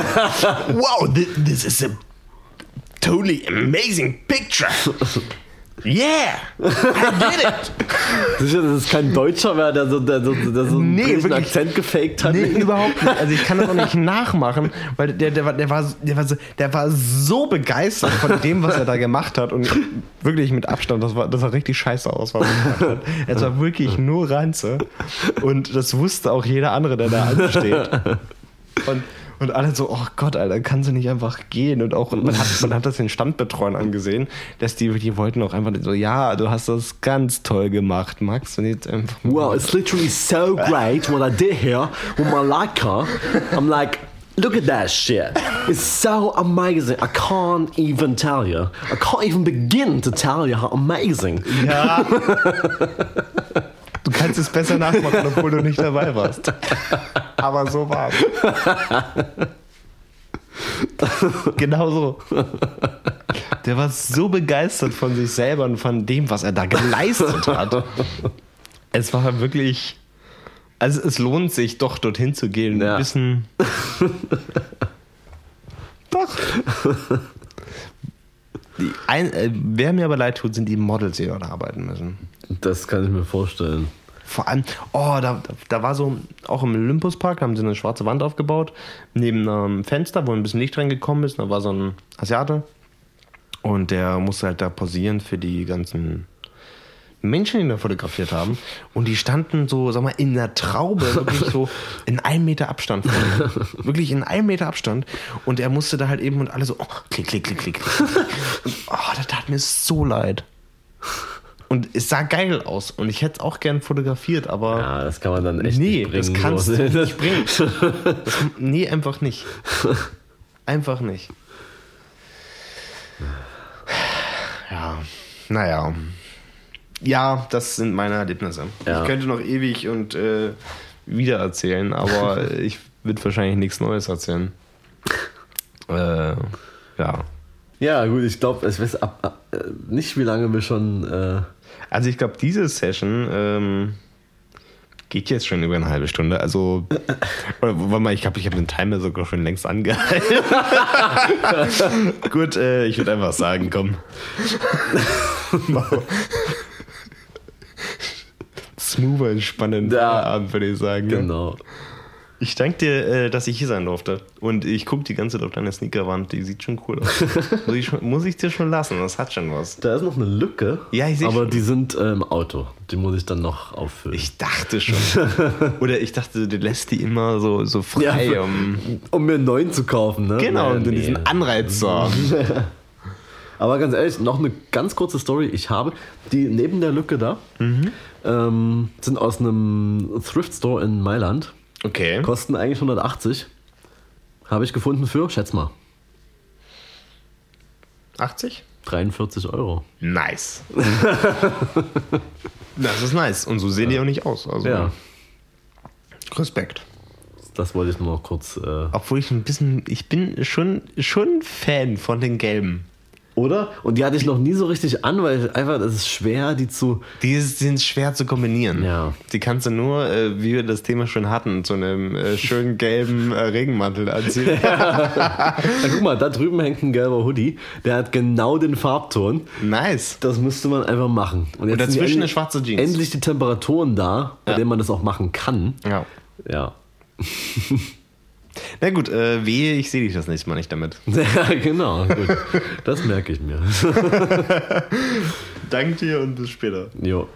Wow, thi- this is a totally amazing picture! Yeah! I did it! Sicher, dass es kein Deutscher wäre, der so, der so, der so einen Nee, wirklich. Akzent gefaked hat. Nee, überhaupt nicht. Also ich kann das auch nicht nachmachen, weil der, der, war, der, war, der, war so, der war so begeistert von dem, was er da gemacht hat. Und wirklich mit Abstand, das, war, das sah richtig scheiße aus, was er gemacht hat. Es war wirklich nur Ranze. Und das wusste auch jeder andere, der da ansteht. Und, und alle so, oh Gott, Alter, kann sie nicht einfach gehen? Und auch, man hat, man hat das den Standbetreuern angesehen, dass die, die wollten auch einfach so, ja, du hast das ganz toll gemacht, Max. Und jetzt einfach Well, it's literally so great what I did here with my Leica. I'm like, look at that shit. It's so amazing. I can't even tell you. I can't even begin to tell you how amazing. Ja. Du kannst es besser nachmachen, obwohl du nicht dabei warst. Aber so war es. Genau so. Der war so begeistert von sich selber und von dem, was er da geleistet hat. Es war wirklich. Also es lohnt sich doch dorthin zu gehen. Ja. Ein bisschen. Doch. Ein, äh, wer mir aber leid tut, sind die Models, die dort arbeiten müssen. Das kann ich mir vorstellen. Vor allem, oh, da, da war so, auch im Olympuspark, da haben sie eine schwarze Wand aufgebaut, neben einem Fenster, wo ein bisschen Licht reingekommen ist. Da war so ein Asiate und der musste halt da posieren für die ganzen Menschen, die da fotografiert haben. Und die standen so, sag mal, in der Traube, wirklich so in einem Meter Abstand. von ihm. wirklich in einem Meter Abstand. Und er musste da halt eben und alle so, oh, klick, klick, klick, klick. Und, oh, das tat mir so leid. Und es sah geil aus. Und ich hätte es auch gern fotografiert, aber Ja, das kann man dann echt nee, nicht bringen. das kannst so. du nicht bringen. Das, nee, einfach nicht. Einfach nicht. Ja, naja. Ja, das sind meine Erlebnisse. Ja. Ich könnte noch ewig und äh, wieder erzählen, aber ich würde wahrscheinlich nichts Neues erzählen. Äh, ja. Ja, gut, ich glaube, es weiß ab, ab, äh, nicht, wie lange wir schon. Äh, Also ich glaube, diese Session ähm, geht jetzt schon über eine halbe Stunde. Also, oder, warte mal, ich glaube, ich habe den Timer sogar schon längst angehalten. Gut, äh, ich würde einfach sagen, komm. Smoother, entspannender Ja. Abend, würde ich sagen. ne? genau. Ich danke dir, äh, dass ich hier sein durfte. Und ich gucke die ganze Zeit auf deine Sneakerwand. Die sieht schon cool aus. muss, ich schon, muss ich dir schon lassen. Das hat schon was. Da ist noch eine Lücke. Ja, ich seh Aber schon. die sind äh, im Auto. Die muss ich dann noch auffüllen. Ich dachte schon. Oder ich dachte, du lässt die immer so, so frei, Ja, um. um mir einen neuen zu kaufen, ne? Genau, um nee. diesen Anreiz zu haben. Aber ganz ehrlich, noch eine ganz kurze Story. Ich habe die neben der Lücke da ähm, sind aus einem Thrift Store in Mailand. Okay. Kosten eigentlich 180. Habe ich gefunden für, schätz mal, 80? 43 Euro. Nice. das ist nice. Und so sehen die auch nicht aus. Also, Ja, Respekt. das wollte ich nur noch kurz. Äh, Obwohl ich ein bisschen, ich bin schon, schon Fan von den Gelben. Oder? Und die hatte ich noch nie so richtig an, weil einfach, es ist schwer, die zu. Die sind schwer zu kombinieren. Ja. Die kannst du nur, äh, wie wir das Thema schon hatten, zu einem äh, schönen gelben äh, Regenmantel anziehen. Ja, guck mal, da drüben hängt ein gelber Hoodie. Der hat genau den Farbton. Nice. Das müsste man einfach machen. Und, jetzt dazwischen sind die eine schwarze Jeans. Endlich die Temperaturen da, bei Ja. denen man das auch machen kann. Ja. Ja. Na gut, äh, wehe, ich sehe dich das nächste Mal nicht damit. Ja, genau. Gut. Das merke ich mir. Danke dir und bis später. Jo.